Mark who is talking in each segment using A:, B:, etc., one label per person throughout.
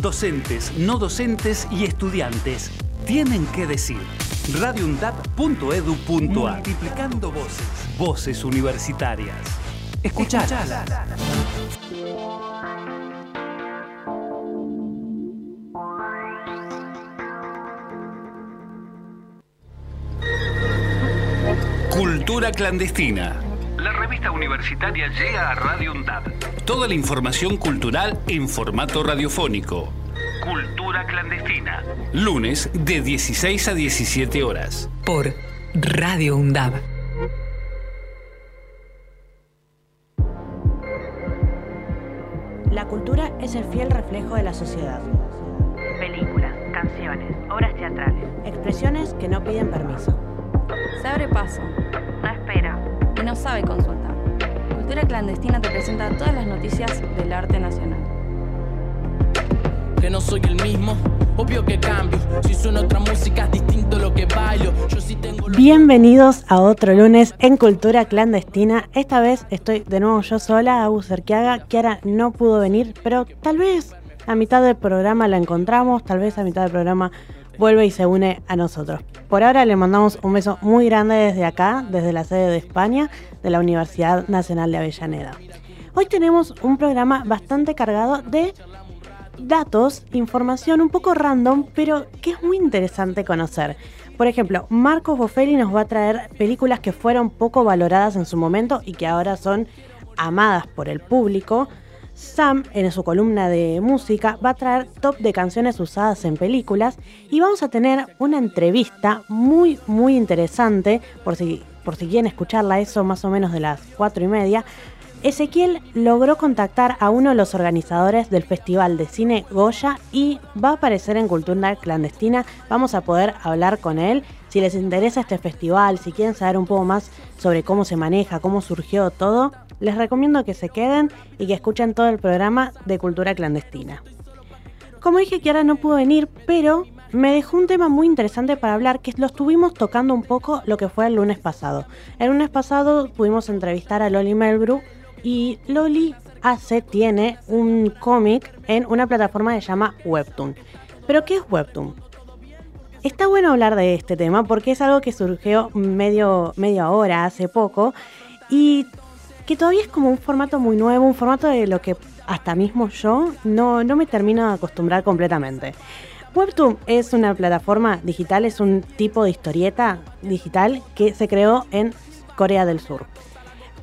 A: Docentes, no docentes y estudiantes tienen que decir. radioundap.edu.ar Multiplicando voces. Voces universitarias. Escuchalas. Cultura clandestina. La revista universitaria llega a Radio UNDAD. Toda la información cultural en formato radiofónico. Cultura clandestina. Lunes de 16 a 17 horas.
B: Por Radio UNDAB.
C: La cultura es el fiel reflejo de la sociedad.
D: Películas, canciones, obras teatrales.
C: Expresiones que no piden permiso.
E: Se abre paso.
D: No espera.
E: Y no sabe consultar. Cultura Clandestina te presenta todas las noticias del arte nacional.
F: Que no soy el mismo, obvio que cambio. Si suena otra música es distinto lo que bailo. Yo sí tengo lo-
C: Bienvenidos a otro lunes en Cultura Clandestina. Esta vez estoy de nuevo yo sola, Agus Cerquiaga. Kiara no pudo venir, pero tal vez a mitad del programa la encontramos, tal vez a mitad del programa vuelve y se une a nosotros. Por ahora le mandamos un beso muy grande desde acá, desde la sede de España, de la Universidad Nacional de Avellaneda. Hoy tenemos un programa bastante cargado de datos, información un poco random, pero que es muy interesante conocer. Por ejemplo, Marcos Boffelli nos va a traer películas que fueron poco valoradas en su momento y que ahora son amadas por el público. Sam, en su columna de música, va a traer top de canciones usadas en películas y vamos a tener una entrevista muy, muy interesante, por si, por si quieren escucharla, eso más o menos de las cuatro y media, Ezequiel logró contactar a uno de los organizadores del Festival de Cine Goya y va a aparecer en Cultura Clandestina. Vamos a poder hablar con él. Si les interesa este festival, si quieren saber un poco más sobre cómo se maneja, cómo surgió todo, les recomiendo que se queden y que escuchen todo el programa de Cultura Clandestina. Como dije ahora no pudo venir, pero me dejó un tema muy interesante para hablar que lo estuvimos tocando un poco lo que fue el lunes pasado. El lunes pasado pudimos entrevistar a Loli Melbru y Loli hace, tiene un cómic en una plataforma que se llama Webtoon. ¿Pero qué es Webtoon? Está bueno hablar de este tema porque es algo que surgió medio, media hora, hace poco, y que todavía es como un formato muy nuevo, un formato de lo que hasta mismo yo no, no me termino de acostumbrar completamente. Webtoon es una plataforma digital, es un tipo de historieta digital que se creó en Corea del Sur.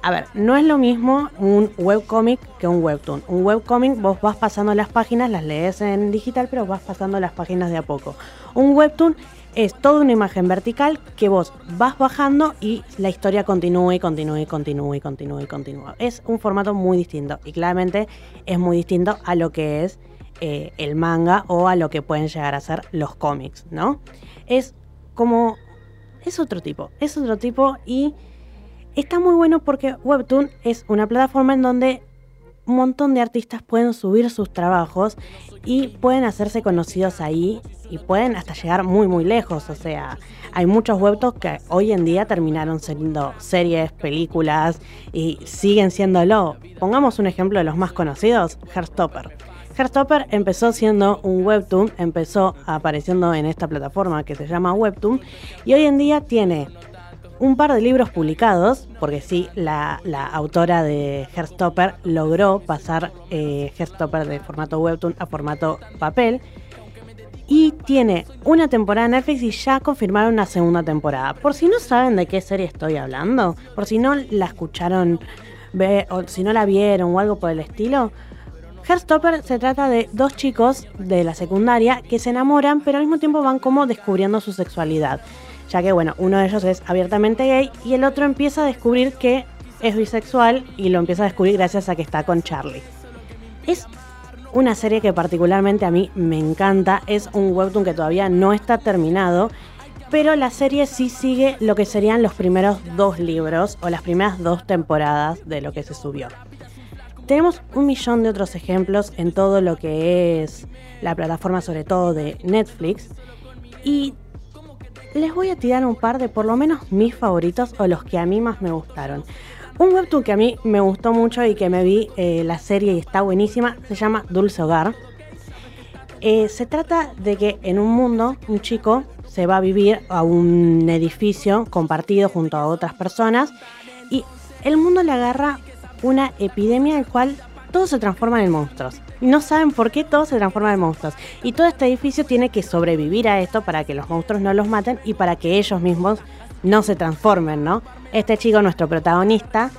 C: A ver, no es lo mismo un webcomic que un webtoon. Un webcomic vos vas pasando las páginas, las lees en digital, pero vas pasando las páginas de a poco. Un webtoon es toda una imagen vertical que vos vas bajando y la historia continúa y continúa y continúa y continúa y continúa. Es un formato muy distinto y claramente es muy distinto a lo que es eh, el manga o a lo que pueden llegar a ser los cómics, ¿no? Es como... Es otro tipo, es otro tipo y está muy bueno porque Webtoon es una plataforma en donde un montón de artistas pueden subir sus trabajos y pueden hacerse conocidos ahí y pueden hasta llegar muy muy lejos. O sea, hay muchos webtoons que hoy en día terminaron siendo series, películas y siguen siéndolo. Pongamos un ejemplo de los más conocidos, Heartstopper. Heartstopper empezó siendo un webtoon, empezó apareciendo en esta plataforma que se llama Webtoon y hoy en día tiene un par de libros publicados, porque sí, la, autora de Heartstopper logró pasar eh, Heartstopper de formato webtoon a formato papel. Y tiene una temporada en Netflix y ya confirmaron una segunda temporada. Por si no saben de qué serie estoy hablando, por si no la escucharon ve- o si no la vieron o algo por el estilo, Heartstopper se trata de dos chicos de la secundaria que se enamoran, pero al mismo tiempo van como descubriendo su sexualidad. Ya que, bueno, uno de ellos es abiertamente gay y el otro empieza a descubrir que es bisexual y lo empieza a descubrir gracias a que está con Charlie. Es una serie que particularmente a mí me encanta. Es un webtoon que todavía no está terminado, pero la serie sí sigue lo que serían los primeros dos libros o las primeras dos temporadas de lo que se subió. Tenemos un millón de otros ejemplos en todo lo que es la plataforma, sobre todo de Netflix. Y les voy a tirar un par de por lo menos mis favoritos o los que a mí más me gustaron. Un webtoon que a mí me gustó mucho y que me vi eh, la serie y está buenísima se llama Dulce Hogar. Eh, se trata de que en un mundo un chico se va a vivir a un edificio compartido junto a otras personas y el mundo le agarra una epidemia en cual todos se transforman en monstruos. No saben por qué todos se transforman en monstruos. Y todo este edificio tiene que sobrevivir a esto para que los monstruos no los maten y para que ellos mismos no se transformen, ¿no? Este chico, nuestro protagonista,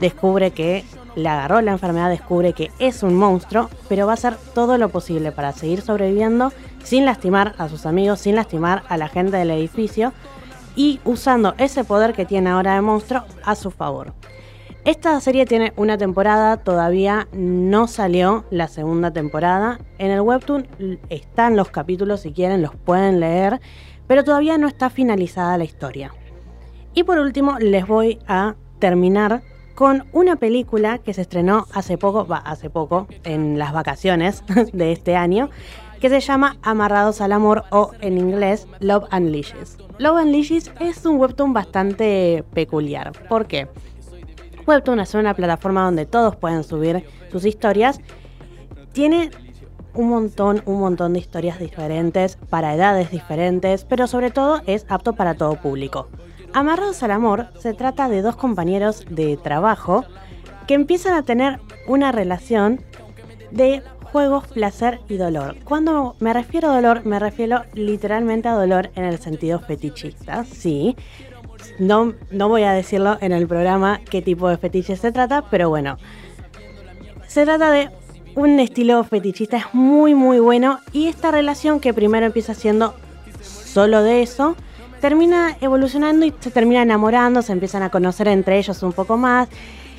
C: descubre que le agarró la enfermedad, descubre que es un monstruo, pero va a hacer todo lo posible para seguir sobreviviendo sin lastimar a sus amigos, sin lastimar a la gente del edificio y usando ese poder que tiene ahora de monstruo a su favor. Esta serie tiene una temporada, todavía no salió la segunda temporada. En el webtoon están los capítulos, si quieren los pueden leer, pero todavía no está finalizada la historia. Y por último les voy a terminar con una película que se estrenó hace poco, va, hace poco, en las vacaciones de este año, que se llama Amarrados al Amor o en inglés Love Unleashes. Love Unleashes es un webtoon bastante peculiar. ¿Por qué? Webtoon es una plataforma donde todos pueden subir sus historias. Tiene un montón, un montón de historias diferentes, para edades diferentes, pero sobre todo es apto para todo público. Amarrados al Amor se trata de dos compañeros de trabajo que empiezan a tener una relación de juegos, placer y dolor. Cuando me refiero a dolor, me refiero literalmente a dolor en el sentido fetichista, sí. No, no voy a decirlo en el programa qué tipo de fetiche se trata, pero bueno. Se trata de un estilo fetichista, es muy muy bueno y esta relación que primero empieza siendo solo de eso, termina evolucionando y se termina enamorando, se empiezan a conocer entre ellos un poco más.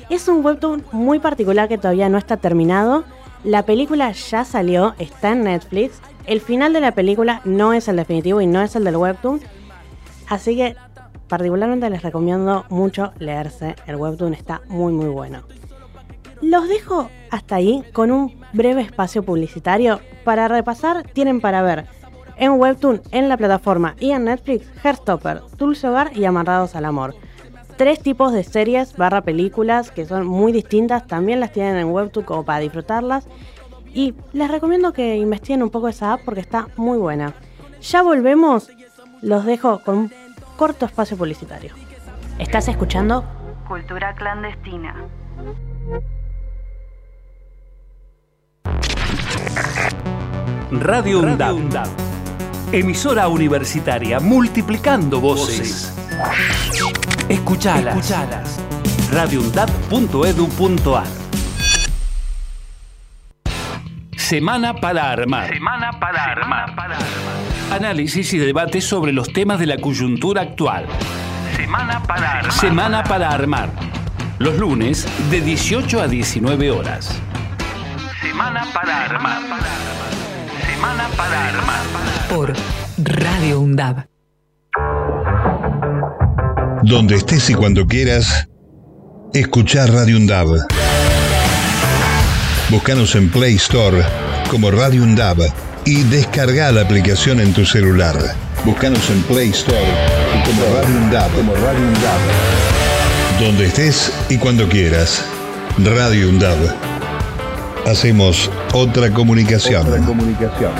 C: Es un webtoon muy particular que todavía no está terminado. La película ya salió, está en Netflix. El final de la película no es el definitivo y no es el del webtoon. Así que particularmente les recomiendo mucho leerse. El webtoon está muy muy bueno. Los dejo hasta ahí con un breve espacio publicitario. Para repasar, tienen para ver en Webtoon, en la plataforma y en Netflix, Hairstopper, Dulce Hogar y Amarrados al Amor. Tres tipos de series barra películas que son muy distintas, también las tienen en Webtoon como para disfrutarlas. Y les recomiendo que investiguen un poco esa app porque está muy buena. Ya volvemos, los dejo con un corto espacio publicitario. ¿Estás escuchando?
D: Cultura clandestina.
A: Radio UNDAB. Emisora universitaria multiplicando voces. Escuchalas. Escuchalas. radioundab.edu.ar Semana para armar. Semana para armar. Análisis y debate sobre los temas de la coyuntura actual. Semana para armar. Semana para armar. Los lunes de 18 a 19 horas. Semana para armar. Semana para armar.
B: Por Radio UNDAB.
G: Donde estés y cuando quieras, escuchar Radio UNDAB. Búscanos en Play Store como Radio UNDAB y descarga la aplicación en tu celular. Búscanos en Play Store como Radio UNDAB. Como Radio UNDAB. Donde estés y cuando quieras. Radio UNDAB. Hacemos otra comunicación. Otra comunicación.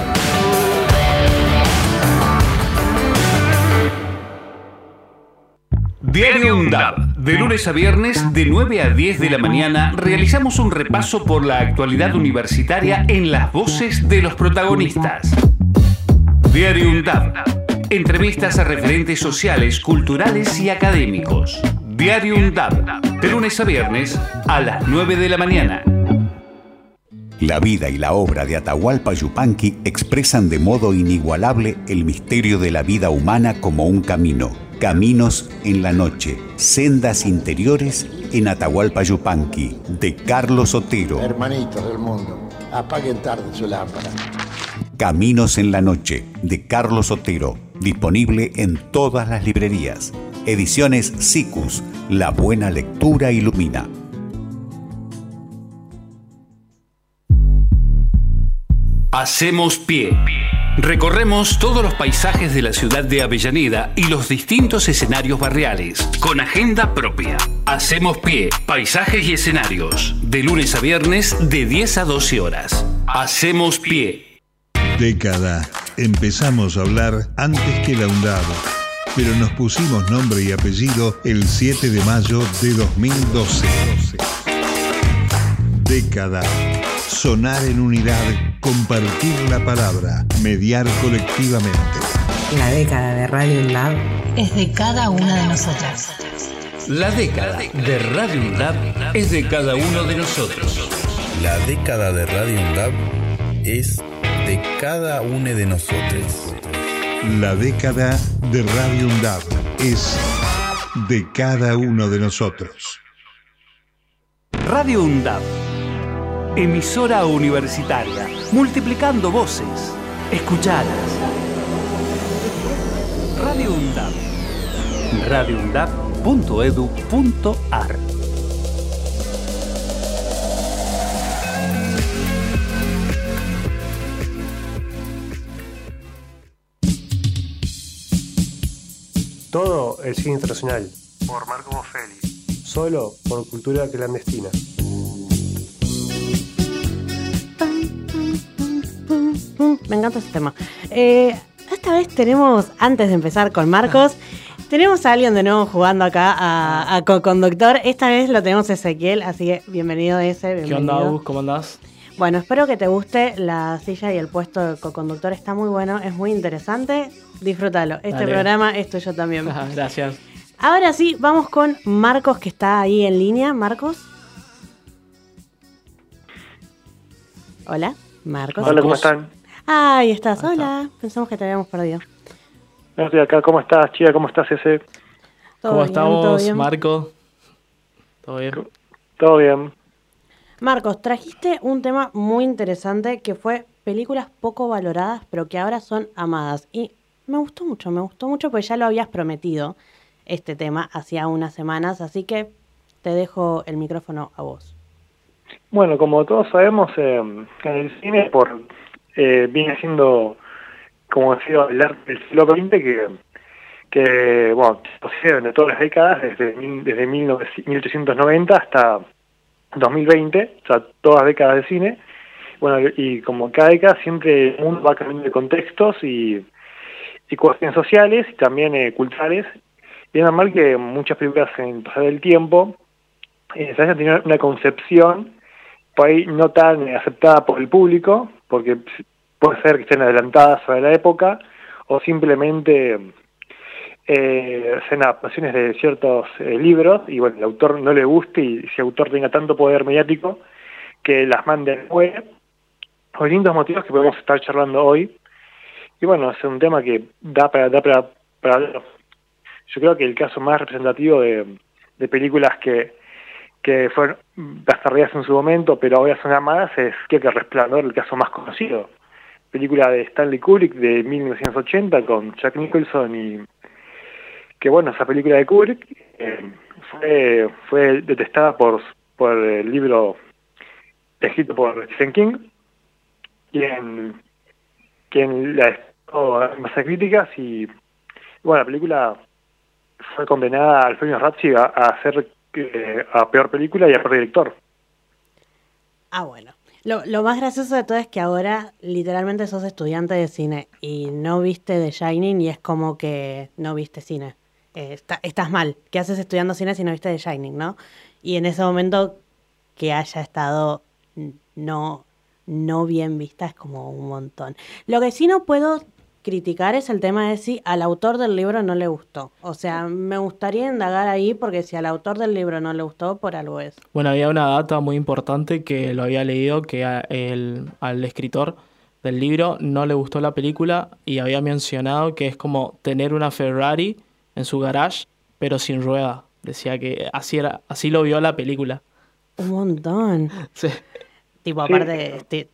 A: Diario UNDAB. De lunes a viernes, de 9 a 10 de la mañana, realizamos un repaso por la actualidad universitaria en las voces de los protagonistas. Diario UNDAB. Entrevistas a referentes sociales, culturales y académicos. Diario UNDAB. De lunes a viernes, a las 9 de la mañana.
H: La vida y la obra de Atahualpa Yupanqui expresan de modo inigualable el misterio de la vida humana como un camino. Caminos en la noche, sendas interiores en Atahualpa Yupanqui, de Carlos Otero.
I: Hermanitos del mundo, apaguen tarde su lámpara.
H: Caminos en la noche, de Carlos Otero, disponible en todas las librerías. Ediciones SICUS, la buena lectura ilumina.
A: Hacemos pie. Recorremos todos los paisajes de la ciudad de Avellaneda y los distintos escenarios barriales, con agenda propia. Hacemos pie, paisajes y escenarios, de lunes a viernes de 10 a 12 horas. Hacemos pie.
G: Década. Empezamos a hablar antes que la UNDAB, pero nos pusimos nombre y apellido el 7 de mayo de 2012. Década. Sonar en unidad, compartir la palabra, mediar colectivamente.
B: La década de Radio Lab es de cada una de nosotras.
A: La década de Radio UNDAB es de cada uno de nosotros.
J: La década de Radio UNDAB es de cada uno de nosotros.
G: La década de Radio UNDAB es de cada uno de nosotros.
A: Radio UNDAB. Emisora universitaria, multiplicando voces. Escuchadas. Radio UNDAB. radioundab.edu.ar
K: Todo el cine internacional. Por Marco Bofelli. Solo por cultura clandestina.
C: Me encanta ese tema. Eh, esta vez tenemos, antes de empezar con Marcos, tenemos a alguien de nuevo jugando acá a, a co-conductor. Esta vez lo tenemos Ezequiel, así que bienvenido ese.
L: ¿Qué
C: Bienvenido.
L: onda, Agus? ¿Cómo andás?
C: Bueno, espero que te guste la silla y el puesto de co-conductor. Está muy bueno, es muy interesante. Disfrútalo. Este
L: Dale.
C: programa es tuyo también.
L: Gracias.
C: Ahora sí, vamos con Marcos que está ahí en línea. Marcos. Hola, Marcos.
K: Hola, ¿cómo están?
C: Ah, ahí estás. Hola. Pensamos que te habíamos perdido.
K: No estoy acá. ¿Cómo estás, chica? ¿Cómo estás, ese?
C: Todo
L: ¿Cómo
C: bien, todo
L: estamos,
C: bien.
L: Marco? ¿Todo bien?
K: Todo bien.
C: Marcos, trajiste un tema muy interesante que fue películas poco valoradas, pero que ahora son amadas. Y me gustó mucho, me gustó mucho porque ya lo habías prometido este tema hacía unas semanas, así que te dejo el micrófono a vos.
K: Bueno, como todos sabemos, eh, en el cine por eh, viene siendo, como sido el arte del siglo XX, que, que bueno, de todas las décadas, desde, desde 19 1890 hasta 2020, o sea, todas décadas de cine. Bueno, y como cada década siempre el mundo va cambiando de contextos y, y cuestiones sociales y también eh, culturales. Y es normal que muchas películas en el pasar del tiempo eh, se hayan tenido una concepción por ahí no tan aceptada por el público, porque puede ser que estén adelantadas a la época, o simplemente eh, sean adaptaciones de ciertos eh, libros, y bueno, el autor no le guste y ese autor tenga tanto poder mediático que las mande al web, o distintos motivos que podemos estar charlando hoy. Y bueno, es un tema que da para, da para, para. Yo creo que el caso más representativo de películas que, que fueron bastardeadas en su momento, pero ahora son amadas, es que Resplandor, el caso más conocido. Película de Stanley Kubrick de 1980 con Jack Nicholson y que bueno, esa película de Kubrick eh, fue, fue detestada por, por el libro escrito por Stephen King, quien, quien la dejó a más críticas y bueno, la película fue condenada al premio Razzie a, a hacer a peor película y a peor director.
C: Ah, bueno. Lo, lo más gracioso de todo es que ahora literalmente sos estudiante de cine y no viste The Shining y es como que no viste cine. Eh, está- estás mal. ¿Qué haces estudiando cine si no viste The Shining, no? Y en ese momento que haya estado no, no bien vista es como un montón. Lo que sí no puedo criticar es el tema de si al autor del libro no le gustó. O sea, me gustaría indagar ahí porque si al autor del libro no le gustó, por algo es.
L: Bueno, había una data muy importante que lo había leído, que a- el- al escritor del libro no le gustó la película y había mencionado que es como tener una Ferrari en su garage, pero sin rueda. Decía que así era, así lo vio la película.
C: Un montón.
L: Sí.
C: Tipo,
L: Sí.
C: aparte, este,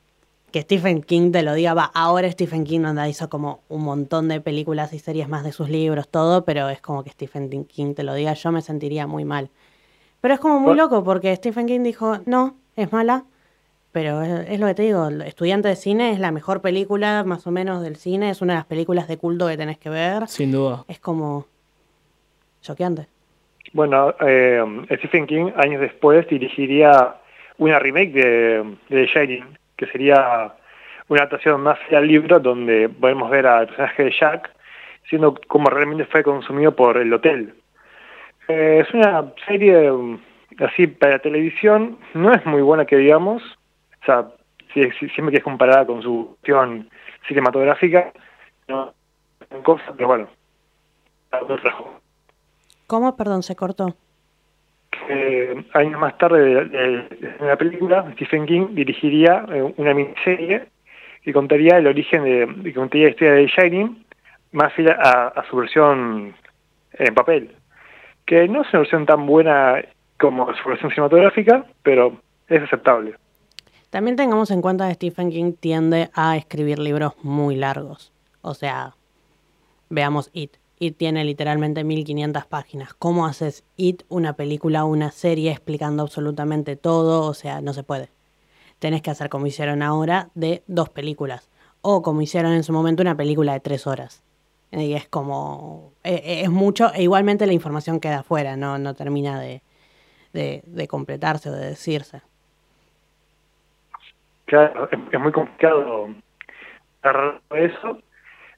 C: que Stephen King te lo diga, va, ahora Stephen King onda hizo como un montón de películas y series más de sus libros, todo, pero es como que Stephen King te lo diga, yo me sentiría muy mal. Pero es como muy loco porque Stephen King dijo, no, es mala, pero es, es lo que te digo, Estudiante de Cine es la mejor película más o menos del cine, es una de las películas de culto que tenés que ver.
L: Sin duda.
C: Es como choqueante.
K: Bueno, eh, Stephen King años después dirigiría una remake de, de The Shining, que sería una adaptación más al libro donde podemos ver al personaje de Jack siendo como realmente fue consumido por el hotel. Eh, es una serie mm, así para televisión, no es muy buena que digamos, o sea, si, siempre que es comparada con su cuestión cinematográfica, no cosa, pero bueno,
C: ¿Cómo? Perdón, se cortó.
K: Años más tarde en la película, Stephen King dirigiría eh, una miniserie que contaría el origen de, que contaría la historia de Shining, más a, su versión en papel. Que no es una versión tan buena como su versión cinematográfica, pero es aceptable.
C: También tengamos en cuenta que Stephen King tiende a escribir libros muy largos. O sea, veamos It. It tiene literalmente 1500 páginas. ¿Cómo haces It una película una serie explicando absolutamente todo? O sea, no se puede. Tenés que hacer como hicieron ahora de dos películas. O como hicieron en su momento una película de tres horas. Y es como, e, e, es mucho, e igualmente la información queda afuera, no, no termina de, de, completarse o de decirse.
K: Claro, es, muy complicado agarrar eso.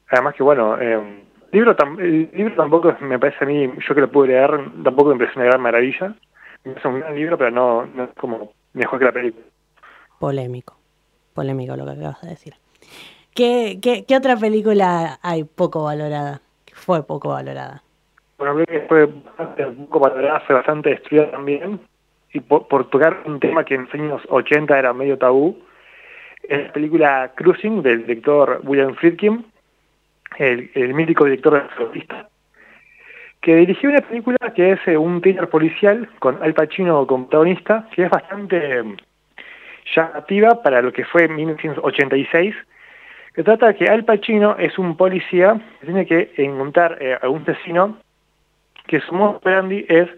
K: Además que, bueno, eh, libro el libro tampoco me parece a mí, yo que lo pude leer, tampoco me parece una gran maravilla. Es un gran libro, pero no, no es como mejor que la película.
C: Polémico, polémico lo que acabas de decir. ¿Qué, qué, qué otra película hay poco valorada? Fue poco valorada.
K: Bueno, creo que fue bastante, poco valorada, fue bastante destruida también. Y por, tocar un tema que en los años 80 era medio tabú, es la película Cruising del director William Friedkin, el, mítico director de la que dirigió una película que es eh, un thriller policial con Al Pacino como protagonista, que es bastante mm, llamativa para lo que fue en 1986 se trata de que Al Pacino es un policía que tiene que encontrar eh, a un asesino que su modo operandi es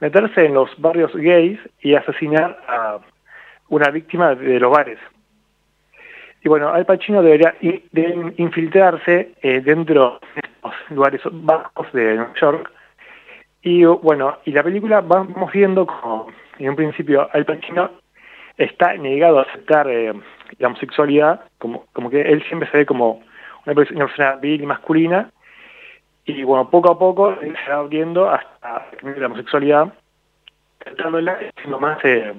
K: meterse en los barrios gays y asesinar a una víctima de los bares. Y bueno, Al Pacino debería infiltrarse eh, dentro de los lugares bajos de Nueva York. Y bueno, y la película vamos viendo como en un principio Al Pacino está negado a aceptar eh, la homosexualidad, como, como que él siempre se ve como una persona viril y masculina, y bueno, poco a poco él se va abriendo hasta la homosexualidad, tratándola siendo más, eh,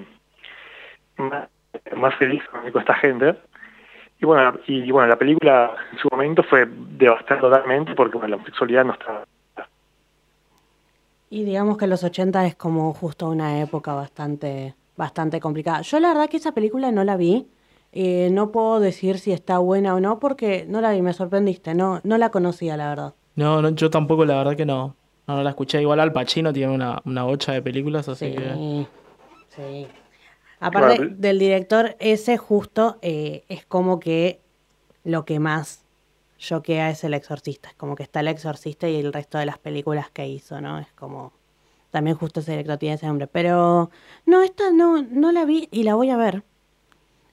K: más, más, feliz con esta gente. Y bueno, y bueno, la película en su momento fue devastada totalmente porque la homosexualidad no estaba
C: y digamos que los 80 es como justo una época bastante bastante complicada. Yo la verdad que esa película no la vi. Eh, no puedo decir si está buena o no porque no la vi, me sorprendiste. No, no la conocía, la verdad.
L: No, no yo tampoco, la verdad que no. No, la escuché. Igual Al Pacino tiene una, una bocha de películas, así sí, que...
C: Sí. Aparte del director, ese justo eh, es como que lo que más choquea es el exorcista. Es como que está el exorcista y el resto de las películas que hizo, ¿no? Es como también justo ese director tiene ese nombre. Pero no, esta no, no la vi y la voy a ver.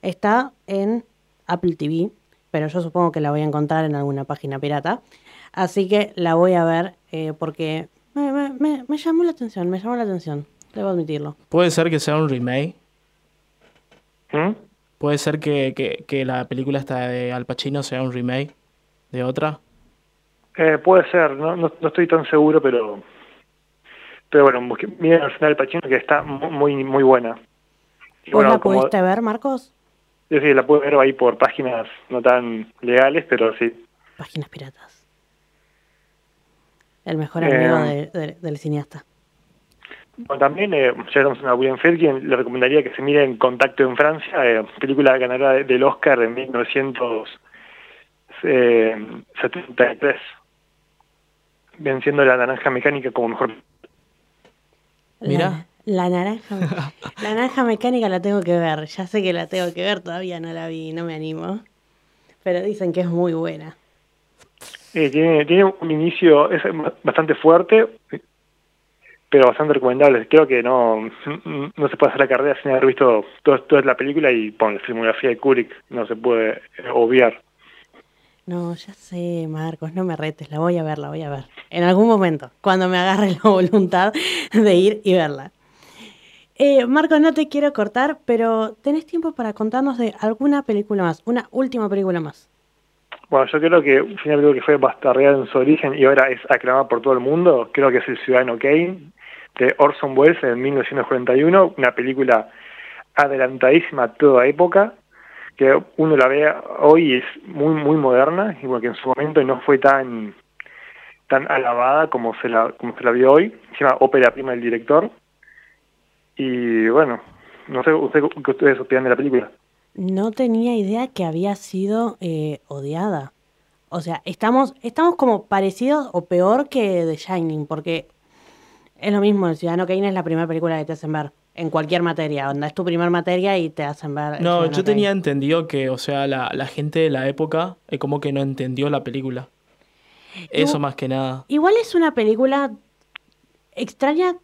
C: Está en Apple TV, pero yo supongo que la voy a encontrar en alguna página pirata. Así que la voy a ver eh, porque me, me, me, llamó la atención, me llamó la atención. Debo admitirlo.
L: Puede ser que sea un remake.
K: ¿Mm?
L: Puede ser que, que, que, la película esta de Al Pacino sea un remake de otra.
K: Eh, puede ser, no, no, no estoy tan seguro, pero pero bueno, miren al final Pacino que está muy muy buena.
C: ¿Vos la pudiste ver, Marcos?
K: Yo sí, la pude ver ahí por páginas no tan legales, pero sí.
C: Páginas piratas. El mejor amigo eh, del cineasta.
K: Bueno, también, eh, ya estamos en la William Friedkin, le recomendaría que se mire en Contacto en Francia, eh, película ganadora del Oscar en 1973, venciendo la naranja mecánica como mejor
L: Mira.
C: La, naranja. la naranja mecánica la tengo que ver. Ya sé que la tengo que ver, todavía no la vi, no me animo. Pero dicen que es muy buena.
K: tiene, tiene un inicio es bastante fuerte, pero bastante recomendable. Creo que no, no se puede hacer la carrera sin haber visto toda la película y pon la filmografía de Kubrick no se puede obviar.
C: No, ya sé, Marcos, no me retes, la voy a ver, la voy a ver. En algún momento, cuando me agarre la voluntad de ir y verla. Eh, Marco, no te quiero cortar, pero ¿tenés tiempo para contarnos de alguna película más? Una última película más.
K: Bueno, yo creo que una película que fue bastardeada en su origen y ahora es aclamada por todo el mundo, creo que es El Ciudadano Kane, de Orson Welles en 1941, una película adelantadísima a toda época, que uno la ve hoy es muy muy moderna, y que en su momento no fue tan tan alabada como se la como se la vio hoy, se llama ópera prima del director. Y bueno, no sé usted, qué ustedes opinan de la película.
C: No tenía idea que había sido eh, odiada. O sea, estamos, estamos como parecidos o peor que The Shining, porque es lo mismo, El Ciudadano Kane es la primera película que te hacen ver en cualquier materia, onda es tu primera materia y te hacen ver.
L: No, yo tenía entendido que, o sea, la, la gente de la época es como que no entendió la película. Eso más que nada.
C: Igual es una película extraña,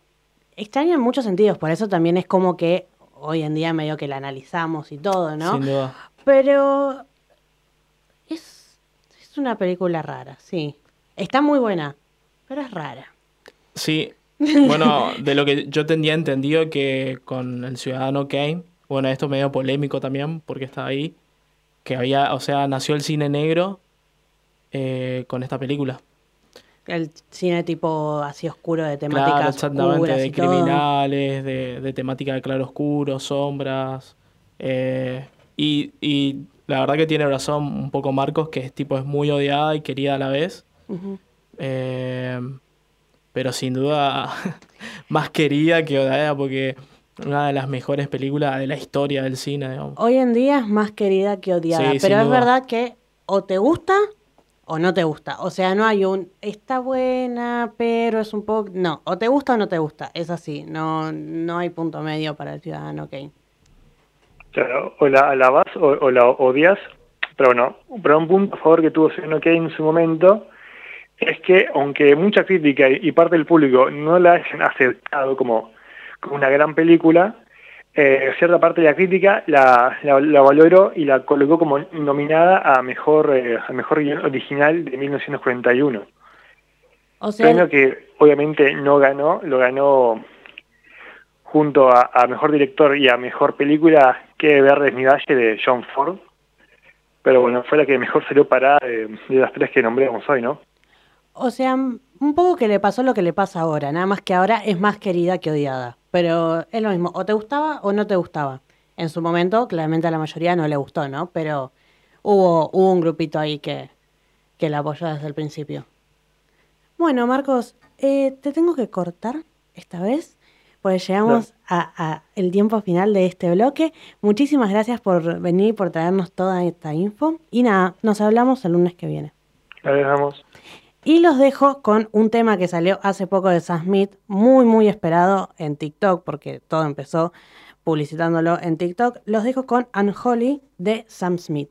C: extraña en muchos sentidos, por eso también es como que hoy en día medio que la analizamos y todo, ¿no?
L: Sin duda.
C: Pero es, es una película rara, sí. Está muy buena, pero es rara.
L: Sí. Bueno, de lo que yo tenía entendido que con el Ciudadano Kane, bueno, esto medio polémico también porque está ahí, que había, o sea, nació el cine negro eh, con esta película.
C: El cine tipo así oscuro de temáticas
L: Claro, exactamente, de criminales, de, de temática de claroscuro, sombras. eh, y, y la verdad que tiene razón un poco Marcos, que es tipo es muy odiada y querida a la vez. Eh, pero sin duda más querida que odiada porque una de las mejores películas de la historia del cine, digamos.
C: Hoy en día es más querida que odiada,
L: Sí,
C: pero es verdad que o te gusta o no te gusta. O sea, no hay un está buena, pero es un poco no, o te gusta o no te gusta, es así, no no hay punto medio para el ciudadano Kane.
K: Claro, o la alabas o, o la odias, pero bueno, pero un punto a favor que tuvo Ciudadano Kane en su momento es que aunque mucha crítica y parte del público no la hayan aceptado como, como una gran película, eh, cierta parte de la crítica la, la, la valoró y la colocó como nominada a mejor eh, a mejor guion original de 1941.
C: O sea,
K: Premio que obviamente no ganó, lo ganó junto a, a mejor director y a mejor película que Verdes mi Valle de John Ford. Pero bueno, fue la que mejor salió para de las tres que nombramos hoy, ¿no?
C: O sea, un poco que le pasó lo que le pasa ahora, nada más que ahora es más querida que odiada, pero es lo mismo, o te gustaba o no te gustaba. En su momento, claramente a la mayoría no le gustó, ¿no? Pero hubo, hubo un grupito ahí que, que la apoyó desde el principio. Bueno, Marcos, eh, te tengo que cortar esta vez, pues llegamos a, a el tiempo final de este bloque. Muchísimas gracias por venir y por traernos toda esta info. Y nada, nos hablamos el lunes que viene. Y los dejo con un tema que salió hace poco de Sam Smith, muy, muy esperado en TikTok, porque todo empezó publicitándolo en TikTok. Los dejo con Unholy de Sam Smith.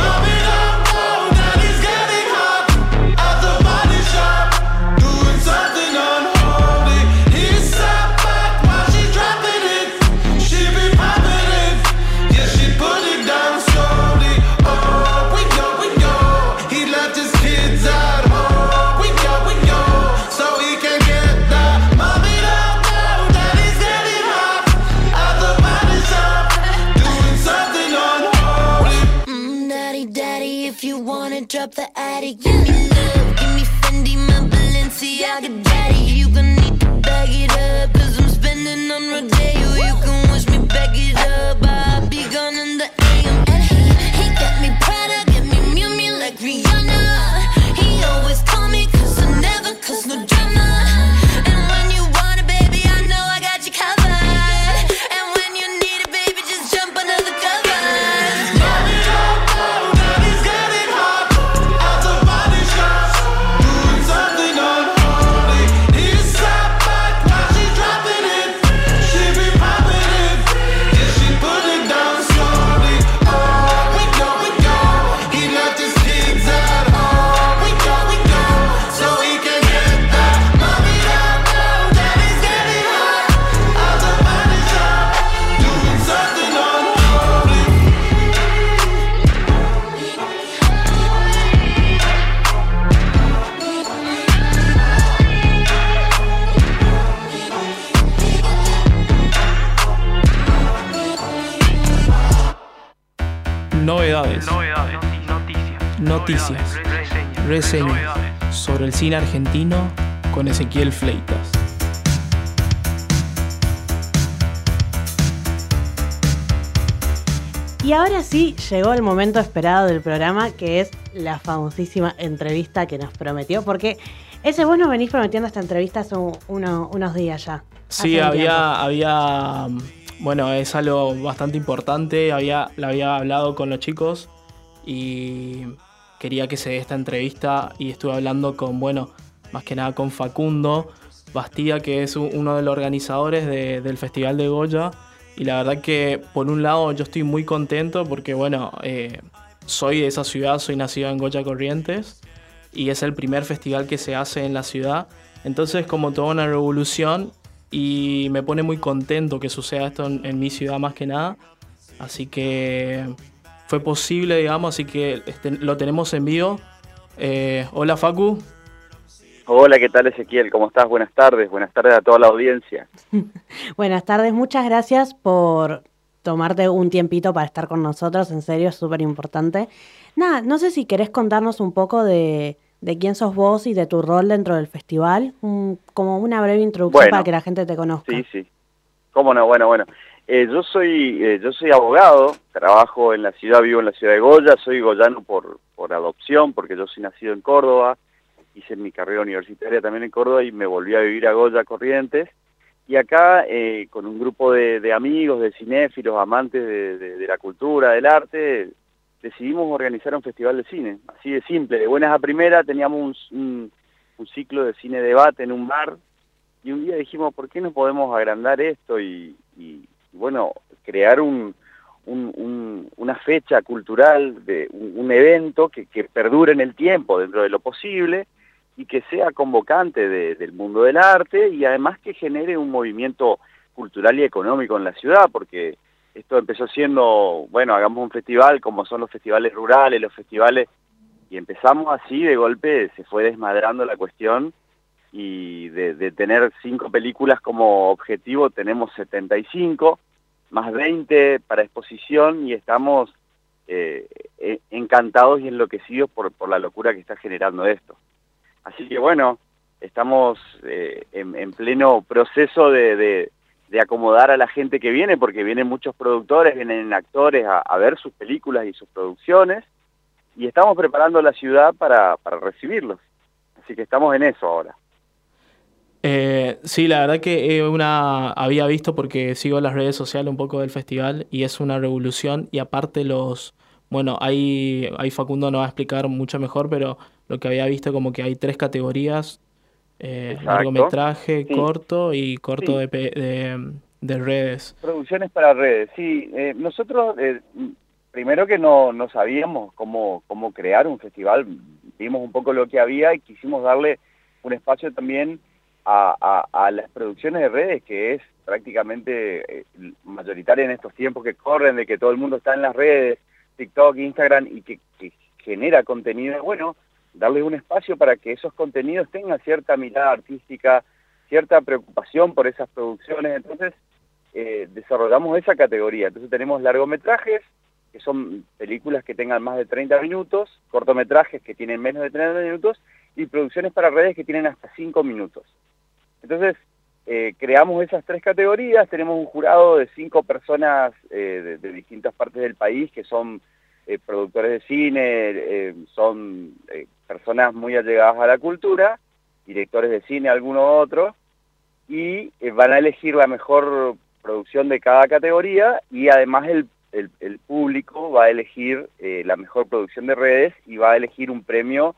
L: Cine argentino con Ezequiel Fleitas.
C: Y ahora sí llegó el momento esperado del programa, que es la famosísima entrevista que nos prometió, porque ese vos nos venís prometiendo esta entrevista hace unos días ya.
L: Sí, había, había, bueno, es algo bastante importante, había, la había hablado con los chicos y quería que se dé esta entrevista y estuve hablando con, bueno, más que nada con Facundo Bastía, que es uno de los organizadores del Festival de Goya y la verdad que por un lado yo estoy muy contento porque bueno, eh, soy de esa ciudad, soy nacido en Goya Corrientes y es el primer festival que se hace en la ciudad. Entonces como toda una revolución y me pone muy contento que suceda esto en, mi ciudad más que nada. Así que fue posible, digamos, así que este, lo tenemos en vivo. Eh, hola Facu.
M: Hola, ¿qué tal Ezequiel? ¿Cómo estás? Buenas tardes, buenas tardes a toda la audiencia.
C: buenas tardes, muchas gracias por tomarte un tiempito para estar con nosotros, en serio, es súper importante. Nada, no sé si querés contarnos un poco de, quién sos vos y de tu rol dentro del festival, como una breve introducción para que la gente te conozca.
M: Sí, sí. ¿Cómo no? Bueno, bueno. Eh, yo soy eh, yo soy abogado, trabajo en la ciudad, vivo en la ciudad de Goya, soy goyano por, por adopción, porque yo soy nacido en Córdoba, hice mi carrera universitaria también en Córdoba y me volví a vivir a Goya Corrientes. Y acá, eh, con un grupo de, amigos, de cinéfilos, amantes de, la cultura, del arte, decidimos organizar un festival de cine. Así de simple, de buenas a primeras teníamos un, ciclo de cine debate en un bar y un día dijimos, ¿por qué no podemos agrandar esto y, bueno, crear un, una fecha cultural, de un, evento que, que, perdure en el tiempo dentro de lo posible y que sea convocante del mundo del arte y además que genere un movimiento cultural y económico en la ciudad, porque esto empezó siendo, bueno, hagamos un festival como son los festivales rurales, los festivales, y empezamos así, de golpe se fue desmadrando la cuestión y de, tener cinco películas como objetivo tenemos 75, más 20 para exposición y estamos eh, e, encantados y enloquecidos por, la locura que está generando esto. Así que bueno, estamos eh, en, pleno proceso de, acomodar a la gente que viene, porque vienen muchos productores, vienen actores a, ver sus películas y sus producciones, y estamos preparando la ciudad para, recibirlos. Así que estamos en eso ahora.
L: Eh, sí, la verdad que una había visto porque sigo las redes sociales un poco del festival y es una revolución y aparte los, bueno, ahí, ahí Facundo nos va a explicar mucho mejor, pero lo que había visto como que hay tres categorías, eh, largometraje, corto y corto de, de, redes.
M: Producciones para redes, sí. Eh, nosotros, eh, primero que no, no sabíamos cómo, cómo crear un festival, vimos un poco lo que había y quisimos darle un espacio también a, a, las producciones de redes, que es prácticamente eh, mayoritaria en estos tiempos que corren, de que todo el mundo está en las redes, TikTok, Instagram, y que, que genera contenido. Bueno, darles un espacio para que esos contenidos tengan cierta mirada artística, cierta preocupación por esas producciones. Entonces, eh, desarrollamos esa categoría. Entonces tenemos largometrajes, que son películas que tengan más de 30 minutos, cortometrajes que tienen menos de 30 minutos, y producciones para redes que tienen hasta 5 minutos. Entonces, eh, creamos esas tres categorías, tenemos un jurado de cinco personas eh, de, distintas partes del país que son productores de cine, son personas muy allegadas a la cultura, directores de cine, alguno otro, y eh, van a elegir la mejor producción de cada categoría y además el, el, público va a elegir eh, la mejor producción de redes y va a elegir un premio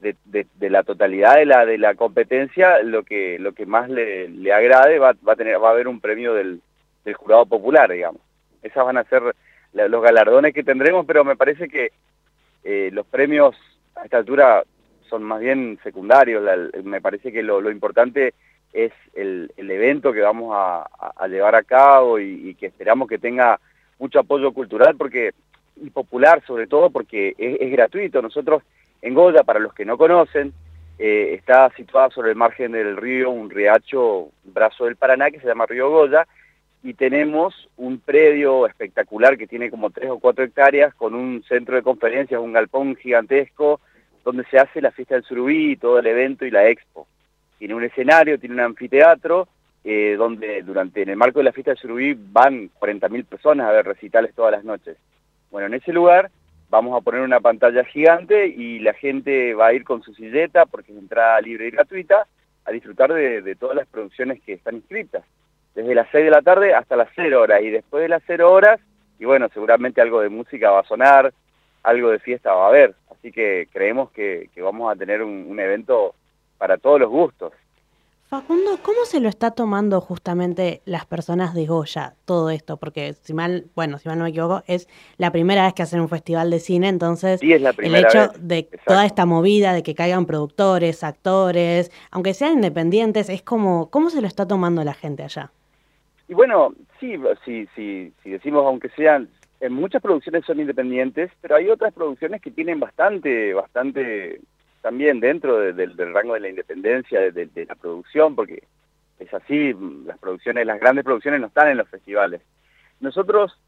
M: de, la totalidad de la, de la competencia, lo que, lo que más le, le agrade va, va, a tener, va a haber un premio del, del jurado popular, digamos. Esas van a ser los galardones que tendremos, pero me parece que eh, los premios a esta altura son más bien secundarios. me parece que lo, importante es el, evento que vamos a, llevar a cabo y, que esperamos que tenga mucho apoyo cultural porque y popular sobre todo porque es, gratuito. Nosotros en Goya, para los que no conocen, eh, está situada sobre el margen del río, un riacho, un brazo del Paraná que se llama Río Goya, y tenemos un predio espectacular que tiene como tres o cuatro hectáreas con un centro de conferencias, un galpón gigantesco donde se hace la fiesta del surubí, todo el evento y la expo. Tiene un escenario, tiene un anfiteatro, eh, donde durante en el marco de la fiesta del surubí van 40.000 personas a ver recitales todas las noches. Bueno, en ese lugar vamos a poner una pantalla gigante y la gente va a ir con su silleta, porque es entrada libre y gratuita, a disfrutar de, todas las producciones que están inscritas. Desde las 6 de la tarde hasta las 0 horas, y después de las 0 horas, y bueno, seguramente algo de música va a sonar, algo de fiesta va a haber, así que creemos que, vamos a tener un, evento para todos los gustos.
C: Facundo, ¿cómo se lo está tomando justamente las personas de Goya todo esto? Porque si mal, bueno, si mal no me equivoco, es la primera vez que hacen un festival de cine, entonces
M: sí, es la
C: el hecho de toda esta movida de que caigan productores, actores, aunque sean independientes, es como, ¿cómo se lo está tomando la gente allá?
M: Y bueno, sí, sí, sí, si decimos aunque sean, en muchas producciones son independientes, pero hay otras producciones que tienen bastante, bastante también dentro del rango de la independencia de, la producción, porque es así, las producciones, las grandes producciones no están en los festivales. Nosotros,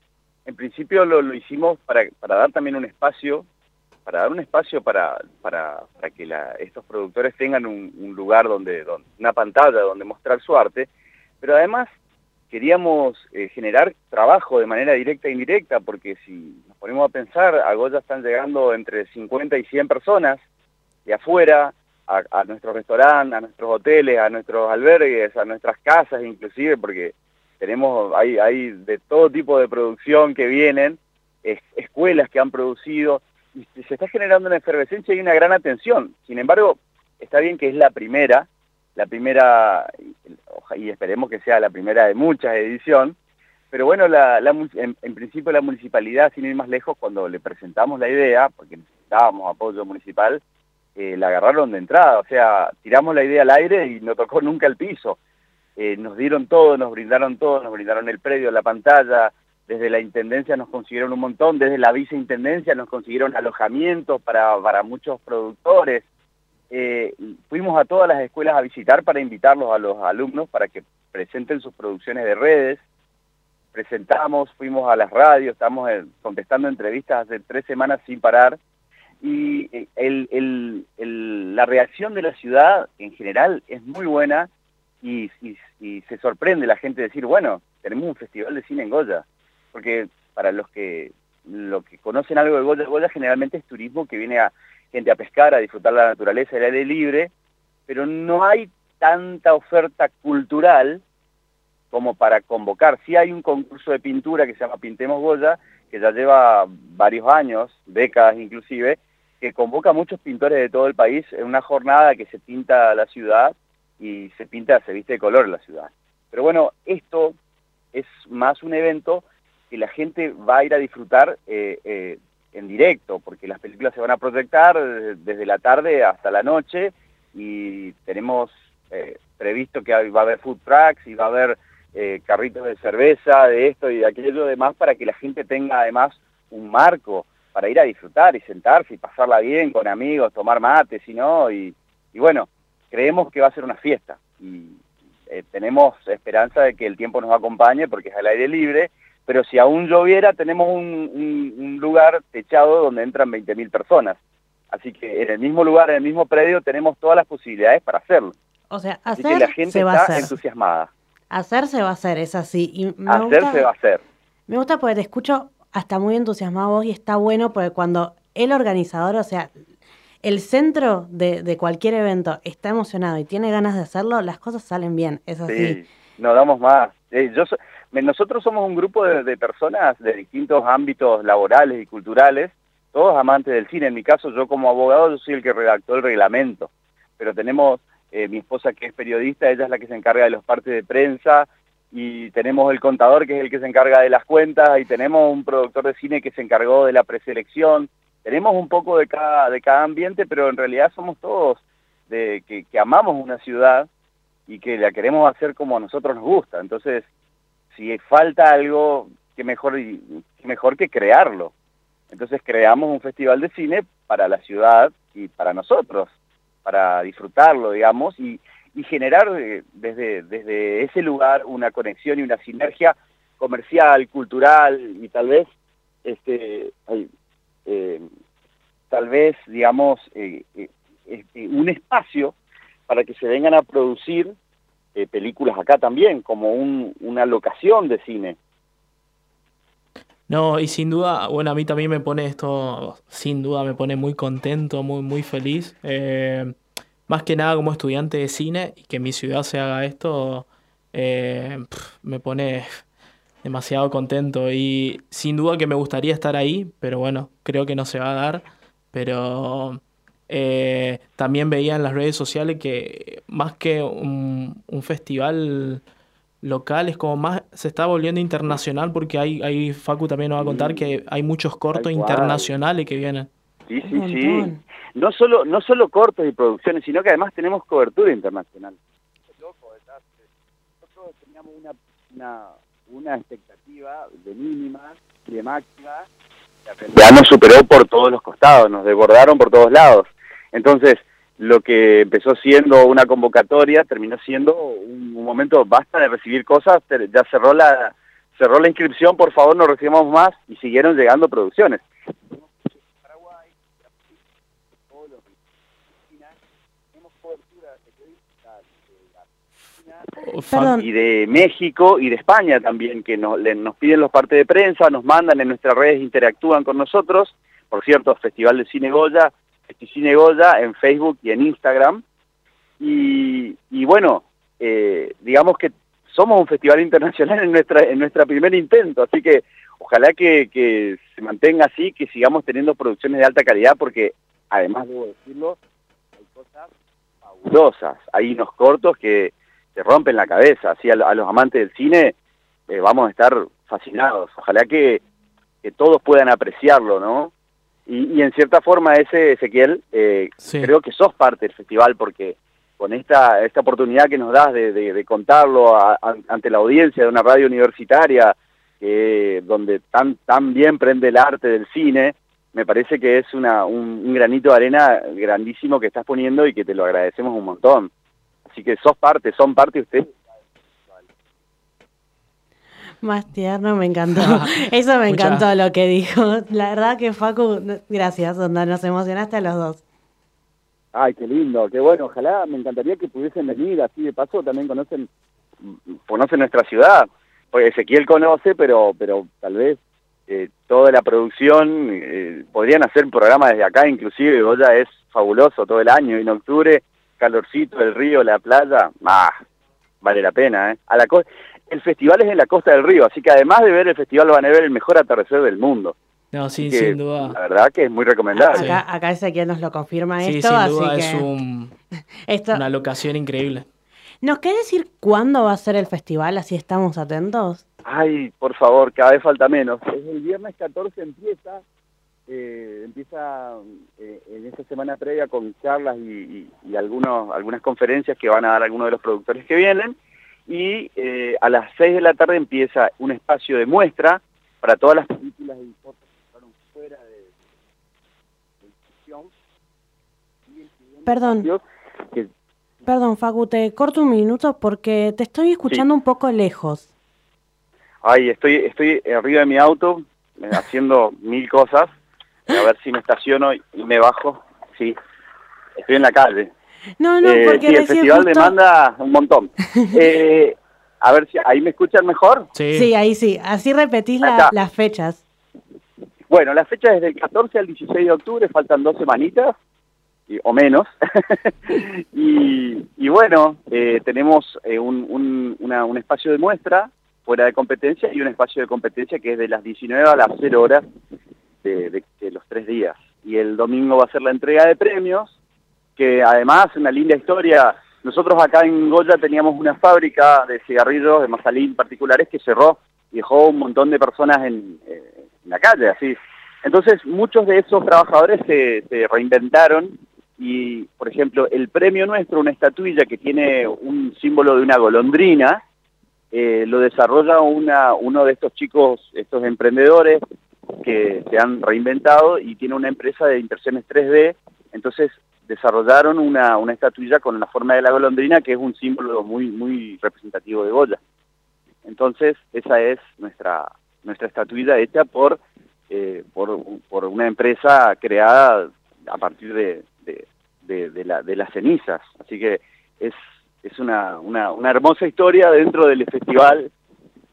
M: en principio, lo, hicimos para, para, dar también un espacio, para dar un espacio para, para, para que estos productores tengan un, un lugar donde, donde, una pantalla donde mostrar su arte, pero además queríamos eh, generar trabajo de manera directa e indirecta, porque si nos ponemos a pensar, a Goya están llegando entre 50 y 100 personas de afuera, a, nuestros restaurantes, a nuestros hoteles, a nuestros albergues, a nuestras casas inclusive, porque tenemos, hay, hay de todo tipo de producción que vienen, escuelas que han producido, y se está generando una efervescencia y una gran atención. Sin embargo, está bien que es la primera, la primera, y esperemos que sea la primera de muchas edición, pero bueno, la, en, principio la municipalidad, sin ir más lejos, cuando le presentamos la idea, porque necesitábamos apoyo municipal, eh, la agarraron de entrada, o sea, tiramos la idea al aire y no tocó nunca el piso. Eh, nos dieron todo, nos brindaron todo, nos brindaron el predio, la pantalla, desde la Intendencia nos consiguieron un montón, desde la Viceintendencia nos consiguieron alojamientos para, para muchos productores, eh, fuimos a todas las escuelas a visitar para invitarlos a los alumnos para que presenten sus producciones de redes. Presentamos, fuimos a las radios, estamos contestando entrevistas hace tres semanas sin parar. Y eh, la reacción de la ciudad en general es muy buena y, se sorprende la gente decir, bueno, tenemos un festival de cine en Goya. Porque para los que, lo que conocen algo de Goya, Goya generalmente es turismo que viene a gente a pescar, a disfrutar la naturaleza, el aire libre, pero no hay tanta oferta cultural como para convocar. Sí hay un concurso de pintura que se llama Pintemos Goya, que ya lleva varios años, décadas inclusive, que convoca a muchos pintores de todo el país en una jornada que se pinta la ciudad y se pinta, se viste de color la ciudad. Pero bueno, esto es más un evento que la gente va a ir a disfrutar eh, eh, en directo, porque las películas se van a proyectar desde la tarde hasta la noche y tenemos eh, previsto que va a haber food trucks y va a haber eh, carritos de cerveza, de esto y de aquello demás, para que la gente tenga además un marco para ir a disfrutar y sentarse y pasarla bien con amigos, tomar mate, si no, y, bueno, creemos que va a ser una fiesta y eh, tenemos esperanza de que el tiempo nos acompañe porque es al aire libre pero si aún lloviera tenemos un, lugar techado donde entran 20.000 personas. Así que en el mismo lugar, en el mismo predio, tenemos todas las posibilidades para hacerlo.
C: O sea,
M: hacer así que la gente se va está a hacer. entusiasmada.
C: Hacer se va a hacer, es así. Y
M: hacer se va a hacer.
C: Me gusta porque te escucho hasta muy entusiasmado vos y está bueno porque cuando el organizador, o sea, el centro de, cualquier evento está emocionado y tiene ganas de hacerlo, las cosas salen bien, es así. Sí,
M: no damos más. Yo nosotros somos un grupo de, personas de distintos ámbitos laborales y culturales, todos amantes del cine. En mi caso, yo como abogado, yo soy el que redactó el reglamento, pero tenemos eh, mi esposa que es periodista, ella es la que se encarga de los partes de prensa, y tenemos el contador que es el que se encarga de las cuentas, y tenemos un productor de cine que se encargó de la preselección. Tenemos un poco de cada, de cada ambiente, pero en realidad somos todos de, que, amamos una ciudad y que la queremos hacer como a nosotros nos gusta. Entonces, si falta algo, qué mejor, mejor que crearlo. Entonces creamos un festival de cine para la ciudad y para nosotros, para disfrutarlo, digamos, y, y generar eh, desde, desde ese lugar una conexión y una sinergia comercial, cultural y tal vez, este, eh, tal vez, digamos, eh, este, un espacio para que se vengan a producir películas acá también, como una locación de cine.
L: No, y sin duda, bueno, a mí también me pone esto, sin duda me pone muy contento, muy, muy feliz. Eh, más que nada como estudiante de cine y que en mi ciudad se haga esto, eh, me pone demasiado contento. Y sin duda que me gustaría estar ahí, pero bueno, creo que no se va a dar. Pero eh, también veía en las redes sociales que más que un, un festival local, es como más, se está volviendo internacional porque hay, hay Facu también nos va a contar que hay muchos cortos internacionales que vienen.
M: Sí, sí, sí. No solo, no solo cortos y producciones, sino que además tenemos cobertura internacional. Nosotros teníamos una, una, una expectativa de mínima y de máxima, ya nos superó por todos los costados, nos desbordaron por todos lados. Entonces, lo que empezó siendo una convocatoria terminó siendo un, momento basta de recibir cosas, ya cerró la cerró la inscripción, por favor no recibamos más y siguieron llegando producciones. Y de México y de España también, que nos, nos piden los partes de prensa, nos mandan en nuestras redes, interactúan con nosotros. Por cierto, Festival de Cine Goya, Cine Goya en Facebook y en Instagram. Y, bueno, eh, digamos que somos un festival internacional en nuestra en nuestra primer intento, así que ojalá que, que se mantenga así, que sigamos teniendo producciones de alta calidad, porque además debo decirlo, hay cosas fabulosas, hay unos cortos que te rompen la cabeza, así a, los amantes del cine eh, vamos a estar fascinados, ojalá que, que todos puedan apreciarlo, ¿no? Y, en cierta forma ese, Ezequiel, eh, creo que sos parte del festival porque con esta, esta oportunidad que nos das de, contarlo ante la audiencia de una radio universitaria, donde tan, tan bien prende el arte del cine, me parece que es una, un, granito de arena grandísimo que estás poniendo y que te lo agradecemos un montón. Así que sos parte, son parte ustedes
C: más tierno, me encantó. Eso me encantó lo que dijo. La verdad que Facu, gracias, onda, nos emocionaste a los dos.
M: Ay, qué lindo, qué bueno. Ojalá, me encantaría que pudiesen venir, así de paso también conocen conocen nuestra ciudad. Pues Ezequiel conoce, pero pero tal vez eh, toda la producción, eh, podrían hacer un programa desde acá, inclusive Goya es fabuloso todo el año, y en octubre, calorcito, el río, la playa, ah, vale la pena, ¿eh? A la el festival es en la costa del río, así que además de ver el festival van a ver el mejor atardecer del mundo.
L: No, sí, sin duda.
M: La verdad que es muy recomendable.
C: Acá, acá Ezequiel nos lo confirma
L: sí,
C: esto,
L: sin duda es un, una locación increíble.
C: ¿Nos quiere decir cuándo va a ser el festival? Así estamos atentos.
M: Ay, por favor, cada vez falta menos. Es el viernes 14 empieza, eh, empieza eh, en esta semana previa con charlas y, y algunos, algunas conferencias que van a dar algunos de los productores que vienen y eh, a las 6 de la tarde empieza un espacio de muestra para todas las películas de cortos que fueron fuera de,
C: de Perdón. Perdón, Facu, te corto un minuto porque te estoy escuchando un poco lejos.
M: Ay, estoy, estoy arriba de mi auto eh, haciendo mil cosas. A ver si me estaciono y me bajo. Sí, estoy en la calle.
C: No, no, eh, porque
M: el festival demanda un montón. Eh, a ver si ahí me escuchan mejor.
C: Sí, ahí sí. Así repetís las fechas.
M: Bueno, las fechas desde el 14 al 16 de octubre, faltan dos semanitas o menos. y, bueno, eh, tenemos un, un, espacio de muestra fuera de competencia y un espacio de competencia que es de las 19 a las 0 horas de los tres días. Y el domingo va a ser la entrega de premios que además una linda historia. Nosotros acá en Goya teníamos una fábrica de cigarrillos de Mazalín particulares que cerró y dejó un montón de personas en, eh, la calle, así. Entonces muchos de esos trabajadores se, reinventaron y, por ejemplo, el premio nuestro, una estatuilla que tiene un símbolo de una golondrina, eh, lo desarrolla una, uno de estos chicos, estos emprendedores que se han reinventado y tiene una empresa de impresiones 3D, entonces desarrollaron una, una estatuilla con la forma de la golondrina, que es un símbolo muy, muy representativo de Goya. Entonces, esa es nuestra, nuestra estatuilla hecha por, eh, por, por, una empresa creada a partir de, de, de, la, de las cenizas. Así que es, es una, una, una hermosa historia dentro del festival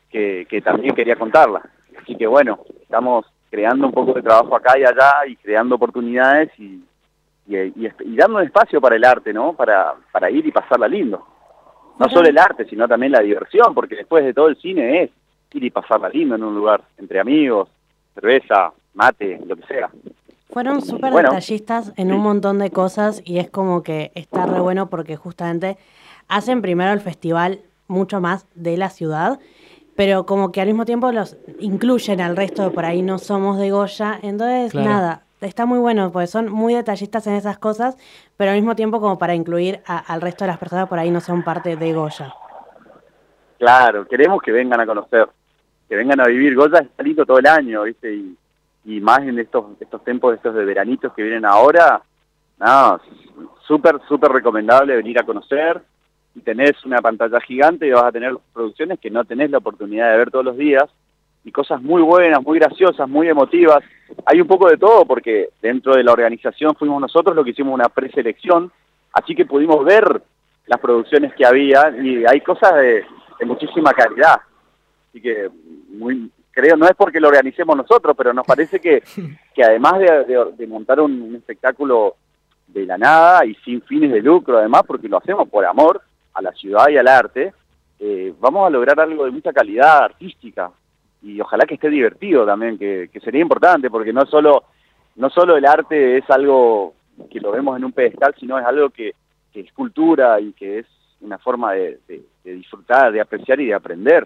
M: que, que también quería contarla. Así que bueno, estamos creando un poco de trabajo acá y allá y creando oportunidades y, y, dando espacio para el arte, ¿no? Para, para ir y pasarla lindo. No solo el arte, sino también la diversión, porque después de todo el cine es ir y pasarla lindo en un lugar, entre amigos, cerveza, mate, lo que sea.
C: Fueron súper detallistas en un montón de cosas y es como que está re bueno porque justamente hacen primero el festival mucho más de la ciudad, pero como que al mismo tiempo los incluyen al resto de por ahí no somos de Goya, entonces nada, está muy bueno, porque son muy detallistas en esas cosas, pero al mismo tiempo como para incluir al resto de las personas por ahí no son parte de Goya.
M: Claro, queremos que vengan a conocer, que vengan a vivir. Goya está lindo todo el año, ¿viste? Y, y más en estos estos tiempos estos de veranitos que vienen ahora, no, súper, súper recomendable venir a conocer y tenés una pantalla gigante y vas a tener producciones que no tenés la oportunidad de ver todos los días y cosas muy buenas, muy graciosas, muy emotivas. Hay un poco de todo porque dentro de la organización fuimos nosotros los que hicimos una preselección, así que pudimos ver las producciones que había y hay cosas de, muchísima calidad. Así que muy, creo, no es porque lo organicemos nosotros, pero nos parece que, que además de, montar un, espectáculo de la nada y sin fines de lucro, además, porque lo hacemos por amor a la ciudad y al arte, eh, vamos a lograr algo de mucha calidad artística y ojalá que esté divertido también, que, sería importante, porque no solo, no solo el arte es algo que lo vemos en un pedestal, sino es algo que, es cultura y que es una forma de, disfrutar, de apreciar y de aprender.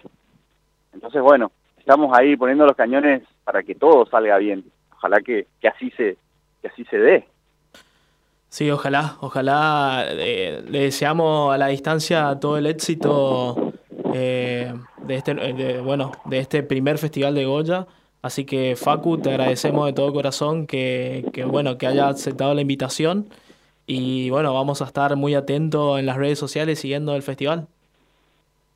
M: Entonces, bueno, estamos ahí poniendo los cañones para que todo salga bien. Ojalá que, que así se que así se dé.
L: Sí, ojalá, ojalá eh, le deseamos a la distancia todo el éxito eh, de este, eh, bueno, de este primer festival de Goya. Así que Facu, te agradecemos de todo corazón que, que, bueno, que haya aceptado la invitación. Y bueno, vamos a estar muy atentos en las redes sociales siguiendo el festival.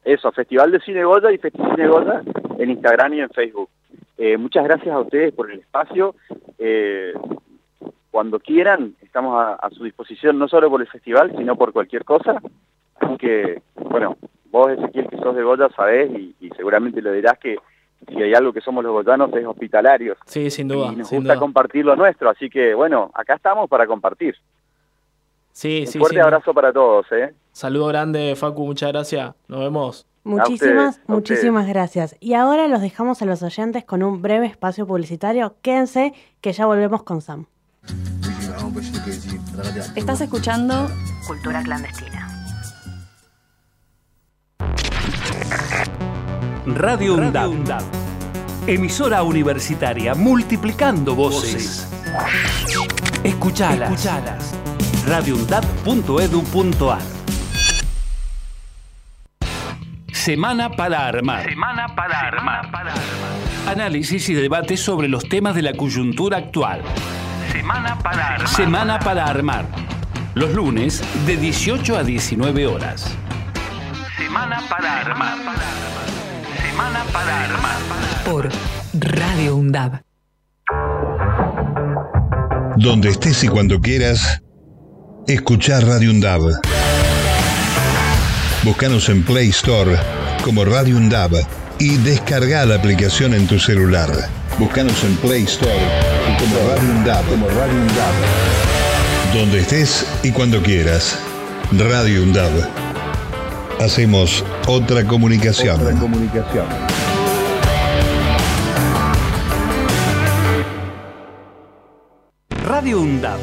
M: Eso, Festival de Cine Goya y Festival de Goya en Instagram y en Facebook. Eh, muchas gracias a ustedes por el espacio. cuando quieran, estamos a, a, su disposición, no solo por el festival, sino por cualquier cosa. Así que, bueno, vos, Ezequiel, que sos de Goya, sabés y, seguramente lo dirás que si hay algo que somos los goyanos es hospitalarios.
L: Sí, sin duda.
M: Y nos gusta compartir lo nuestro, así que bueno, acá estamos para compartir.
L: Sí, Un sí,
M: fuerte abrazo para todos, ¿eh?
L: Saludo grande, Facu, muchas gracias. Nos vemos.
C: Muchísimas, muchísimas gracias. Y ahora los dejamos a los oyentes con un breve espacio publicitario. Quédense que ya volvemos con Sam.
E: Estás escuchando Cultura Clandestina.
A: Radio UNDAB. Emisora universitaria multiplicando voces. Escuchalas. Escuchalas. radioundab.edu.ar Semana para armar. Semana para armar. Análisis y debate sobre los temas de la coyuntura actual. Semana para armar. Semana para armar. Los lunes de 18 a 19 horas. Semana para armar. Semana para armar.
B: Por Radio UNDAB.
G: Donde estés y cuando quieras, escuchar Radio UNDAB. Búscanos en Play Store como Radio UNDAB y descarga la aplicación en tu celular. Búscanos en Play Store como Radio UNDAB. Como Radio UNDAB. Donde estés y cuando quieras. Radio UNDAB. Hacemos otra comunicación. Otra comunicación.
A: Radio UNDAB.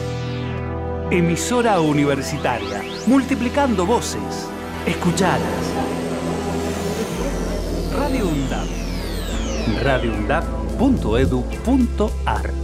A: Emisora universitaria. Multiplicando voces. Escuchadas. Radio UNDAB. radioundab.edu.ar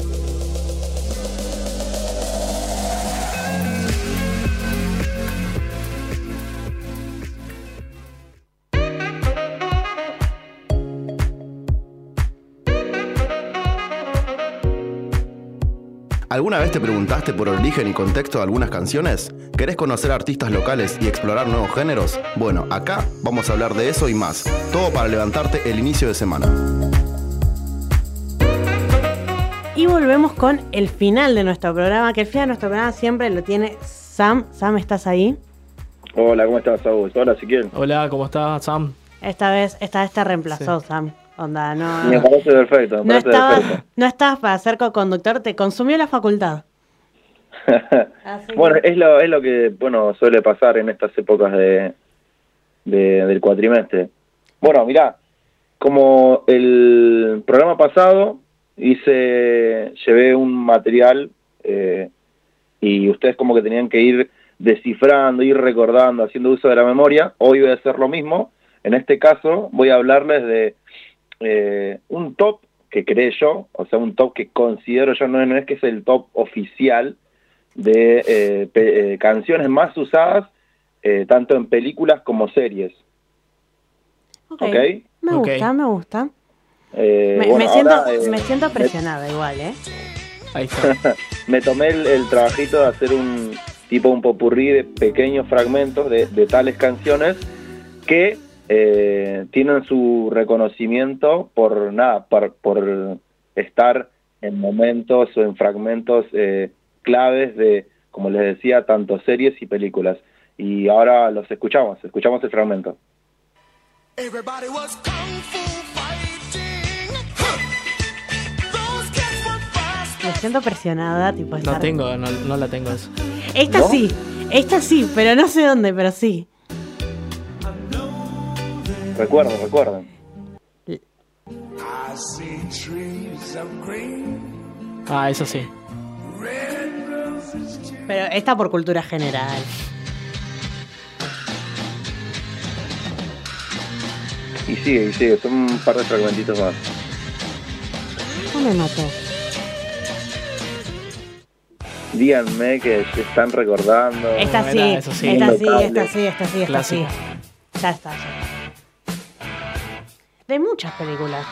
N: ¿Alguna vez te preguntaste por el origen y contexto de algunas canciones? ¿Querés conocer artistas locales y explorar nuevos géneros? Bueno, acá vamos a hablar de eso y más. Todo para levantarte el inicio de semana.
C: Y volvemos con el final de nuestro programa, que el final de nuestro programa siempre lo tiene Sam. Sam, ¿estás ahí?
O: Hola, ¿cómo estás, Saúl? Hola.
L: Hola, ¿cómo estás, Sam?
C: Esta vez, esta vez te reemplazó, Sam. Onda, no.
O: Me parece perfecto, me
C: No
O: parece
C: estabas,
O: perfecto.
C: no estabas para ser co-conductor, te consumió la facultad.
O: Bueno, es lo, es lo que bueno suele pasar en estas épocas de, de- del cuatrimestre. Bueno, mirá, como el programa pasado hice, llevé un material eh, y ustedes como que tenían que ir descifrando, ir recordando, haciendo uso de la memoria, hoy voy a hacer lo mismo. En este caso voy a hablarles de eh, un top que creé yo, o sea, un top que considero yo, no, no es que es el top oficial de eh, pe- eh, canciones más usadas eh, tanto en películas como series.
C: Ok.
O: ¿Ok?
C: Me gusta, me gusta.
O: Eh,
C: Me,
O: bueno,
C: me siento,
O: ahora, eh,
C: me siento presionada igual, ¿eh?
L: Ahí está.
O: me tomé el, el trabajito de hacer un tipo un popurrí de pequeños fragmentos de, de tales canciones que eh, tienen su reconocimiento por nada, por, por estar en momentos o en fragmentos eh, claves de, como les decía, tanto series y películas. Y ahora los escuchamos, escuchamos el fragmento.
P: Everybody was kung fu
C: Me siento presionada, tipo
L: No
C: estar-
L: tengo, no, no la tengo eso.
C: Esta
L: ¿No?
C: sí, esta sí, pero no sé dónde, pero sí.
O: Recuerden, recuerden.
L: Ah, eso sí.
C: Pero esta por cultura general.
O: Y sigue, y sigue, son un par de fragmentitos más.
C: No me mató.
O: Díganme que se están recordando.
C: Esta sí, esta sí, esta sí, esta sí, esta sí. Ya está, ya está. De muchas películas.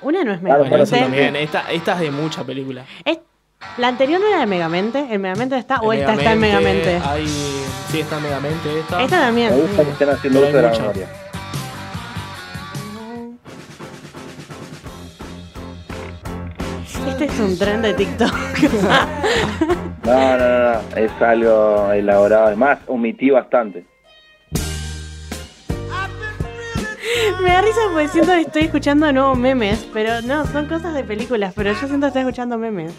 C: Una no es
L: Bueno,
C: Megamente.
L: eso también. Esta, esta es de mucha película.
C: Es- la anterior no era de Megamente. ¿El Megamente está o
L: El
C: esta está en Megamente?
L: Hay, sí, está en Megamente esta.
C: Esta también.
O: Me gusta que estén haciendo uso de la memoria.
C: Este es un tren de TikTok.
O: No, no, no, no, es algo elaborado. Además, omití bastante.
C: Me da risa porque siento que estoy escuchando nuevos memes, pero no, son cosas de películas, pero yo siento que estoy escuchando memes.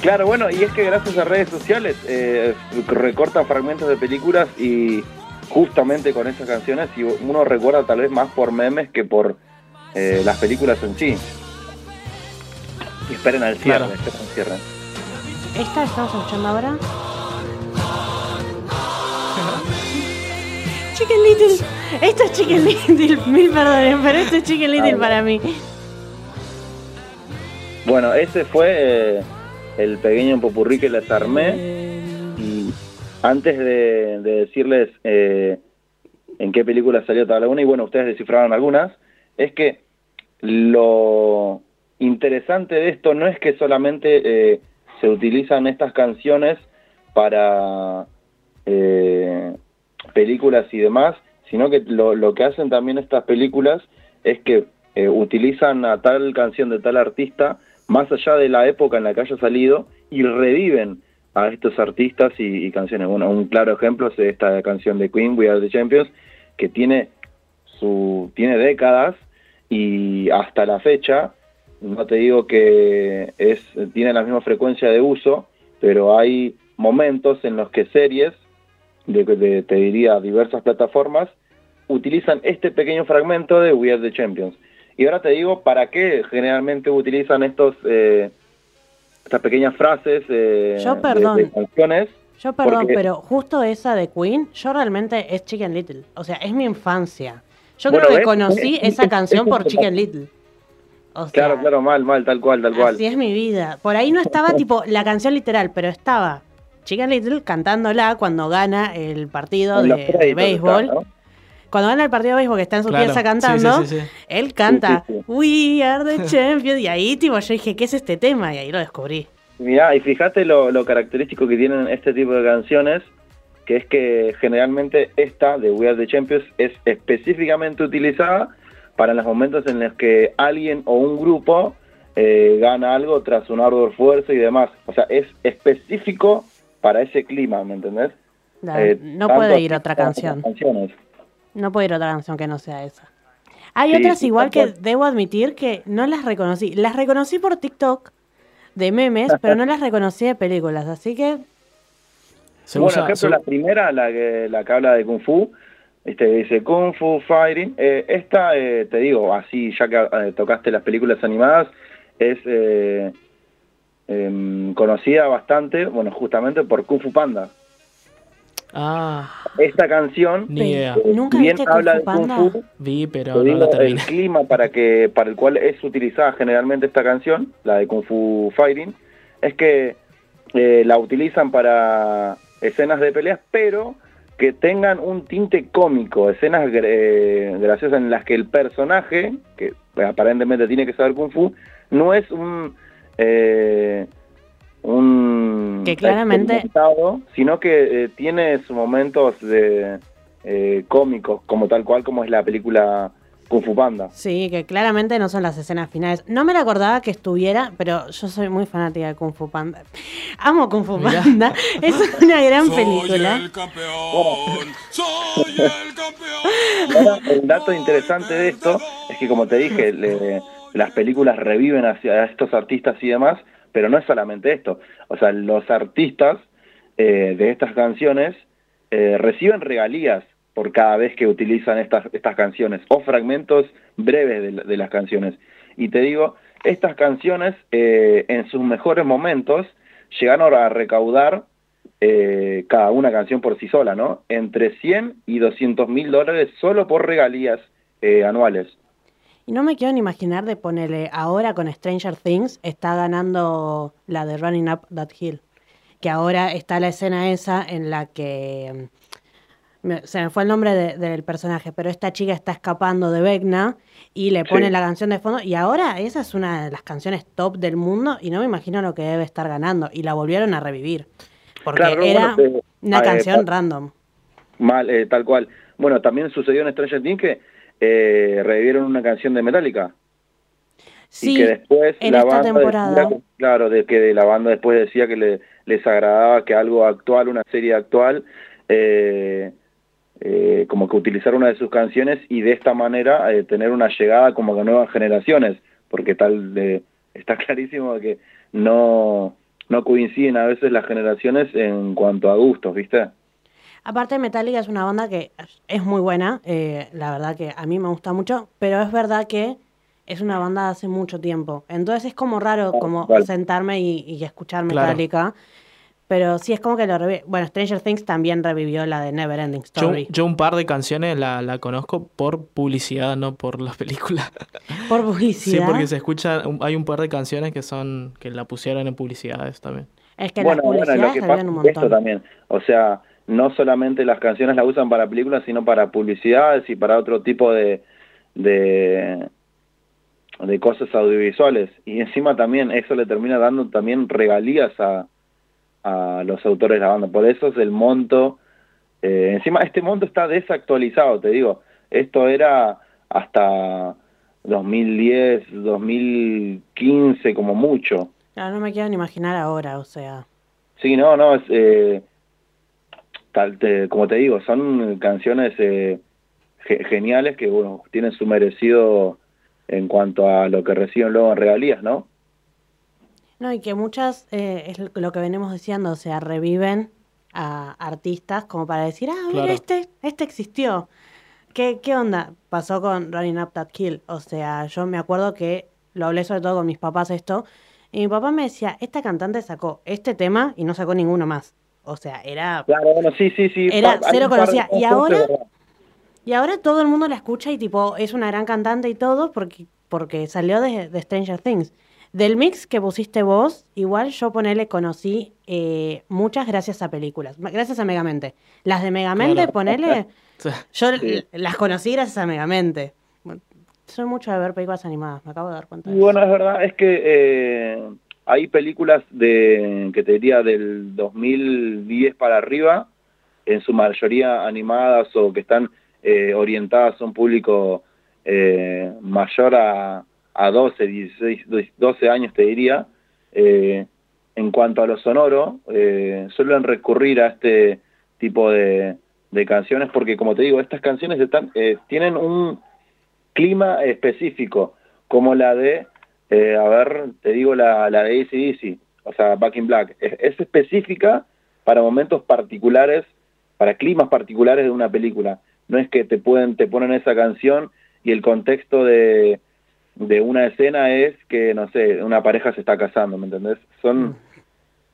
O: Claro, bueno, y es que gracias a redes sociales eh, recortan fragmentos de películas y justamente con esas canciones y uno recuerda tal vez más por memes que por eh, las películas en sí. Y esperen al cierre,
L: Claro.
O: esperen al cierre.
C: ¿Esta estamos escuchando ahora? Chicken Little. Esto es Chicken Little. Mil perdones, pero esto es Chicken Little
O: Ah,
C: para mí.
O: Bueno, ese fue eh, el pequeño popurrí que les armé. Y antes de, de decirles eh, en qué película salió cada una, y bueno, ustedes descifraron algunas, es que lo interesante de esto no es que solamente eh, se utilizan estas canciones para eh, películas y demás, sino que lo, lo que hacen también estas películas es que eh, utilizan a tal canción de tal artista más allá de la época en la que haya salido y reviven a estos artistas y, y canciones. Bueno, un claro ejemplo es esta canción de Queen, We Are the Champions, que tiene su tiene décadas y hasta la fecha no te digo que es tiene la misma frecuencia de uso, pero hay momentos en los que series de, de- te diría diversas plataformas utilizan este pequeño fragmento de We Are the Champions. Y ahora te digo para qué generalmente utilizan estos eh, estas pequeñas frases eh,
C: Yo, perdón.
O: de, canciones.
C: Yo perdón,
O: porque-
C: pero justo esa de Queen, yo realmente es Chicken Little. O sea, es mi infancia. Yo
O: Bueno,
C: creo que conocí
O: Es-
C: esa
O: es-
C: canción
O: es
C: por Chicken Little. O sea,
O: Claro, claro, mal, mal, tal cual, tal cual.
C: así es mi vida. Por ahí no estaba tipo la canción literal, pero estaba Chicken Little cantándola cuando gana el partido de, béisbol.
O: está, ¿no?
C: Cuando gana el partido de béisbol que está en su
L: Claro,
C: pieza
L: sí,
C: cantando,
L: sí, sí, sí.
C: él canta
O: Sí, sí, sí.
C: We are the champions. Y ahí tipo yo dije, ¿qué es este tema? Y ahí lo descubrí.
O: Mirá, y fíjate lo, lo característico que tienen este tipo de canciones, que es que generalmente esta de We Are the Champions es específicamente utilizada para los momentos en los que alguien o un grupo eh, gana algo tras un arduo esfuerzo y demás. O sea, es específico para ese clima, ¿me entendés? Eh,
C: no puede ir otra canción.
O: canciones.
C: No puede ir otra canción que no sea esa. Hay
O: Sí,
C: otras
O: sí,
C: igual que debo admitir que no las reconocí. Las reconocí por TikTok de memes, pero no las reconocí de películas, así que
L: Se
O: bueno,
L: usa-
O: ejemplo,
L: se-
O: la primera, la que, la que habla de Kung Fu, este, dice Kung Fu Fighting. Eh, esta, eh, te digo, así, ya que eh, tocaste las películas animadas, es eh, em, conocida bastante, bueno, justamente por Kung Fu Panda.
L: Ah,
O: Esta canción,
L: Ni idea.
C: ¿Nunca
O: bien
C: viste Kung
O: habla
C: Fu
O: de Kung? Fu,
L: vi, pero
O: te
L: no
O: digo,
L: la
O: el clima para que para el cual es utilizada generalmente esta canción, la de Kung Fu Fighting, es que eh, la utilizan para escenas de peleas, pero que tengan un tinte cómico, escenas eh, graciosas en las que el personaje, que aparentemente tiene que saber Kung Fu, no es un... eh, un
C: Que claramente-
O: sino que eh, tiene sus momentos de eh, cómicos como tal cual como es la película Kung Fu Panda.
C: sí, que claramente no son las escenas finales. No me la acordaba que estuviera, pero yo soy muy fanática de Kung Fu Panda. Amo Kung Fu Panda. Es una gran película.
O: Ahora, el dato interesante de esto es que, como te dije, le- las películas reviven hacia estos artistas y demás, pero no es solamente esto. O sea, los artistas eh, de estas canciones eh, reciben regalías por cada vez que utilizan estas, estas canciones o fragmentos breves de, la- de las canciones. Y te digo, estas canciones eh, en sus mejores momentos llegaron a recaudar eh, cada una canción por sí sola, ¿no? Entre 100 y 200 mil dólares solo por regalías eh, anuales.
C: Y no me quiero ni imaginar de ponerle ahora con Stranger Things está ganando la de Running Up That Hill. Que ahora está la escena esa en la que mm, se me fue el nombre de- del personaje, pero esta chica está escapando de Vecna y le pone
O: Sí.
C: la canción de fondo. Y ahora esa es una de las canciones top del mundo y no me imagino lo que debe estar ganando. Y la volvieron a revivir. Porque
O: Claro,
C: era
O: bueno,
C: una
O: eh,
C: canción random.
O: Mal, eh, tal cual. Bueno, también sucedió en Stranger Things que eh, revivieron una canción de Metallica.
C: Sí,
O: y que después
C: en
O: la
C: esta
O: banda
C: temporada.
O: decía claro, de que la banda después decía que le, les agradaba que algo actual, una serie actual, eh, eh, como que utilizar una de sus canciones y de esta manera eh, tener una llegada como que a nuevas generaciones, porque tal de, está clarísimo que no, no coinciden a veces las generaciones en cuanto a gustos, ¿viste?
C: Aparte, Metallica es una banda que es muy buena, eh, la verdad que a mí me gusta mucho, pero es verdad que es una banda de hace mucho tiempo. Entonces es como raro como
O: vale.
C: sentarme y, y escuchar
L: Claro.
C: Metallica. Pero sí es como que lo revive. Bueno, Stranger Things también revivió la de Never Ending Story.
L: yo un par de canciones la, la conozco por publicidad, no por las películas.
C: Por
L: Sí,
C: publicidad.
L: porque se escucha, hay un par de canciones que son que la pusieron en publicidades también.
C: Es que
O: bueno,
C: las
O: bueno,
C: publicidades
O: lo que pasa
C: un
O: esto también. O sea, no solamente las canciones las usan para películas, sino para publicidades y para otro tipo de, de, de cosas audiovisuales. Y encima también eso le termina dando también regalías a, a los autores de la banda. Por eso es el monto. eh, encima este monto está desactualizado, te digo. Esto era hasta 2010, 2015 como mucho.
C: Claro, no me quiero ni imaginar ahora, o sea.
O: Sí, no, no, es, eh, como te digo, son canciones eh, ge- geniales que bueno, tienen su merecido en cuanto a lo que reciben luego en regalías, ¿no?
C: No, y que muchas, eh, es lo que venimos diciendo, o sea, reviven a artistas como para decir, ah, mira,
L: Claro.
C: este, este existió. ¿Qué, ¿Qué onda? Pasó con Running Up That Hill. O sea, yo me acuerdo que lo hablé sobre todo con mis papás esto, y mi papá me decía, esta cantante sacó este tema y no sacó ninguno más. O sea, era...
O: Claro, bueno, sí, sí, sí.
C: Era cero conocida. Y ahora- Y ahora todo el mundo la escucha y tipo, es una gran cantante y todo porque, porque salió de, de Stranger Things. Del mix que pusiste vos, igual yo ponele conocí eh, muchas gracias a películas, gracias a Megamente. Las de Megamente,
L: Claro.
C: ponele, yo
O: Sí.
C: las conocí gracias a Megamente. Bueno, Soy mucho de ver películas animadas, me acabo de dar cuenta. de
O: Y
C: eso.
O: bueno, es verdad, es que eh, hay películas de que te diría del 2010 para arriba, en su mayoría animadas o que están eh, orientadas a un público eh, mayor a, a 12, 16, 12 años, te diría. Eh, en cuanto a lo sonoro, suelen recurrir a este tipo de, canciones porque, como te digo, estas canciones están, tienen un clima específico, como la de eh, a ver, te digo la, la de ACDC, o sea, Back in Black. Es, específica para momentos particulares, para climas particulares de una película. No es que te pueden, te ponen esa canción y el contexto de, de una escena es que, no sé, una pareja se está casando, ¿me entendés? Son,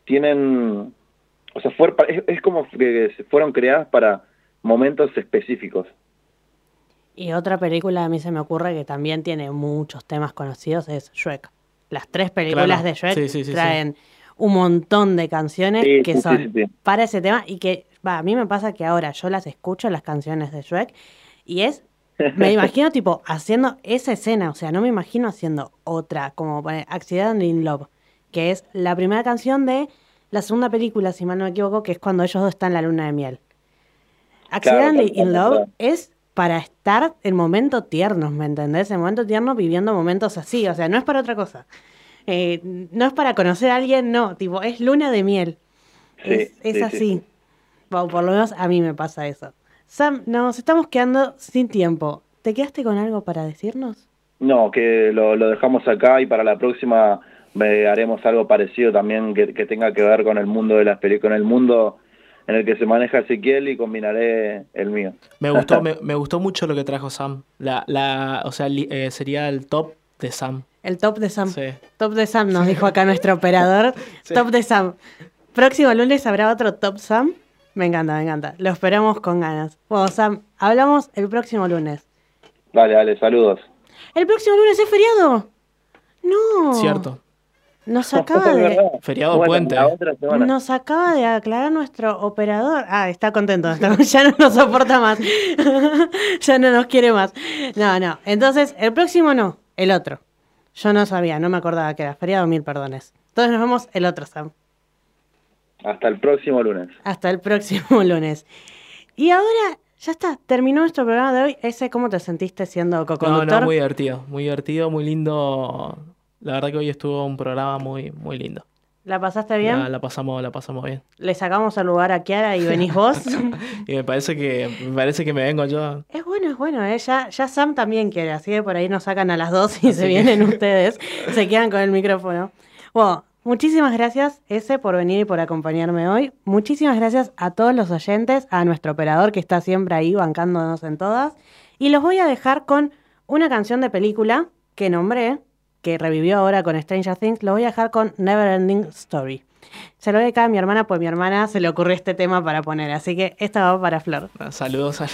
O: tienen, o sea, es, es como que fueron creadas para momentos específicos.
C: Y otra película a mí se me ocurre que también tiene muchos temas conocidos es Shrek. Las tres películas de Shrek traen un montón de canciones que son para ese tema y que va, a mí me pasa que ahora yo las escucho las canciones de Shrek y es me imagino tipo haciendo esa escena, o sea, no me imagino haciendo otra como Accident in Love, que es la primera canción de la segunda película, si mal no me equivoco, que es cuando ellos dos están en la luna de miel. Accident in Love es para estar en momentos tiernos, ¿me entendés? En momentos tiernos viviendo momentos así, o sea, no es para otra cosa. Eh, no es para conocer a alguien, no, tipo, es luna de miel. es, así. por lo menos a mí me pasa eso. Sam, nos estamos quedando sin tiempo. ¿Te quedaste con algo para decirnos?
O: No, que lo, dejamos acá y para la próxima haremos algo parecido también que, tenga que ver con el mundo de las películas, con el mundo en el que se maneja Ezequiel y combinaré el mío.
L: Me gustó, me, gustó mucho lo que trajo Sam. La, la, o sea, eh, sería el top de Sam.
C: El top de Sam. Sí. Top de Sam, nos dijo acá nuestro operador. Top de Sam. Próximo lunes habrá otro Top Sam. Me encanta, me encanta. Lo esperamos con ganas. Bueno, Sam, hablamos el próximo lunes.
O: Dale, dale, saludos.
C: ¿El próximo lunes es feriado? No.
L: Cierto.
C: Nos acaba de.
L: Feriado puente.
C: Nos acaba de aclarar nuestro operador. Ah, está contento. ya no nos soporta más. ya no nos quiere más. No, no. Entonces, el próximo no, el otro. Yo no sabía, no me acordaba que era feriado, mil perdones. Entonces nos vemos el otro, Sam.
O: Hasta el próximo lunes.
C: Hasta el próximo lunes. Y ahora, ya está, terminó nuestro programa de hoy. Ese, ¿cómo te sentiste siendo co-conductor?
L: No, no, muy divertido, muy divertido, muy lindo la verdad que hoy estuvo un programa muy, muy lindo.
C: ¿La pasaste bien?
L: La, pasamos, la pasamos bien.
C: Le sacamos al lugar a Kiara y venís vos.
L: y me parece que me parece que me vengo yo.
C: Es bueno, es bueno, ¿eh? ya, Sam también quiere, así que por ahí nos sacan a las dos y se vienen ustedes, se quedan con el micrófono. Bueno, muchísimas gracias, ese, por venir y por acompañarme hoy. Muchísimas gracias a todos los oyentes, a nuestro operador que está siempre ahí bancándonos en todas. Y los voy a dejar con una canción de película que nombré, que revivió ahora con Stranger Things, lo voy a dejar con Never Ending Story. Se lo voy a a mi hermana, pues mi hermana se le ocurrió este tema para poner, así que esta va para Flor.
L: Saludos. a...